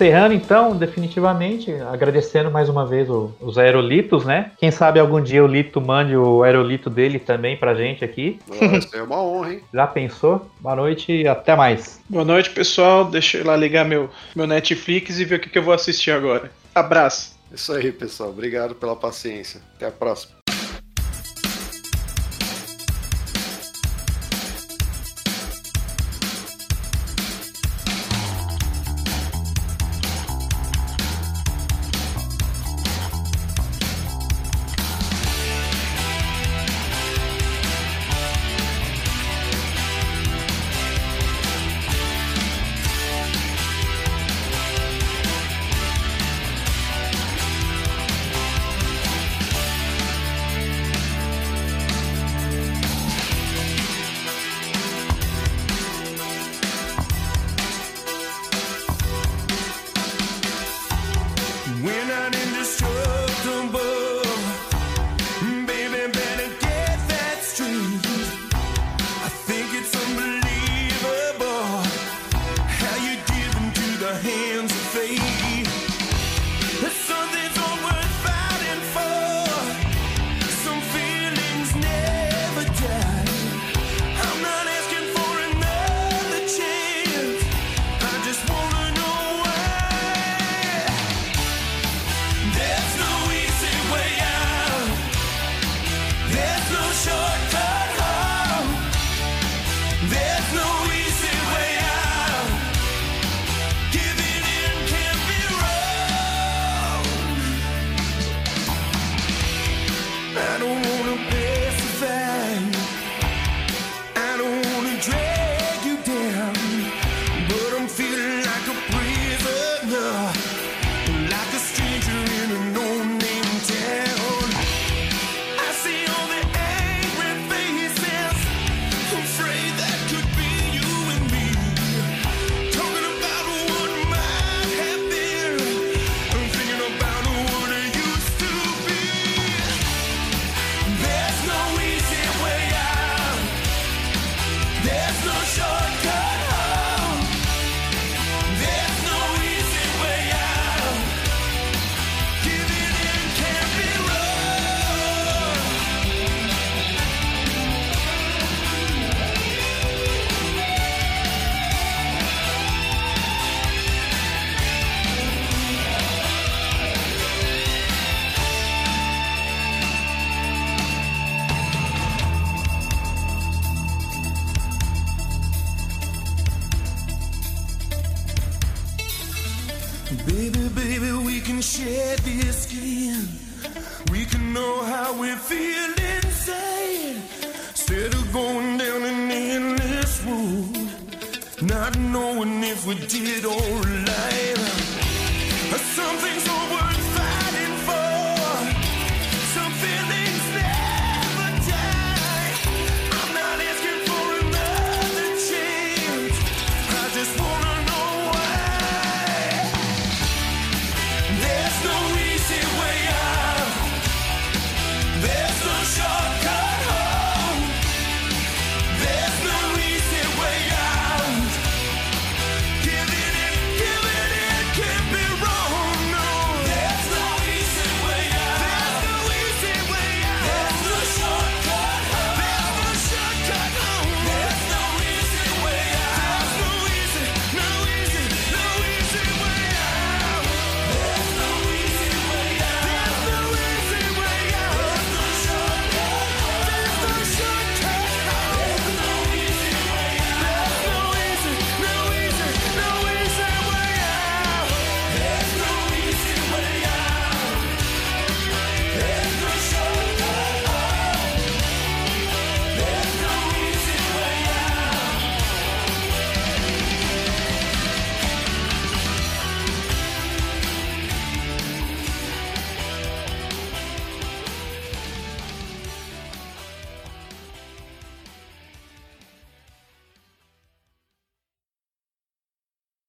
Encerrando então, definitivamente, agradecendo mais uma vez o, os aerolitos, né? Quem sabe algum dia o Lito mande o aerolito dele também pra gente aqui. Nossa, é uma honra, hein? Já pensou? Boa noite e até mais. Boa noite, pessoal. Deixa eu lá ligar meu, meu Netflix e ver o que, que eu vou assistir agora. Abraço. Isso aí, pessoal. Obrigado pela paciência. Até a próxima.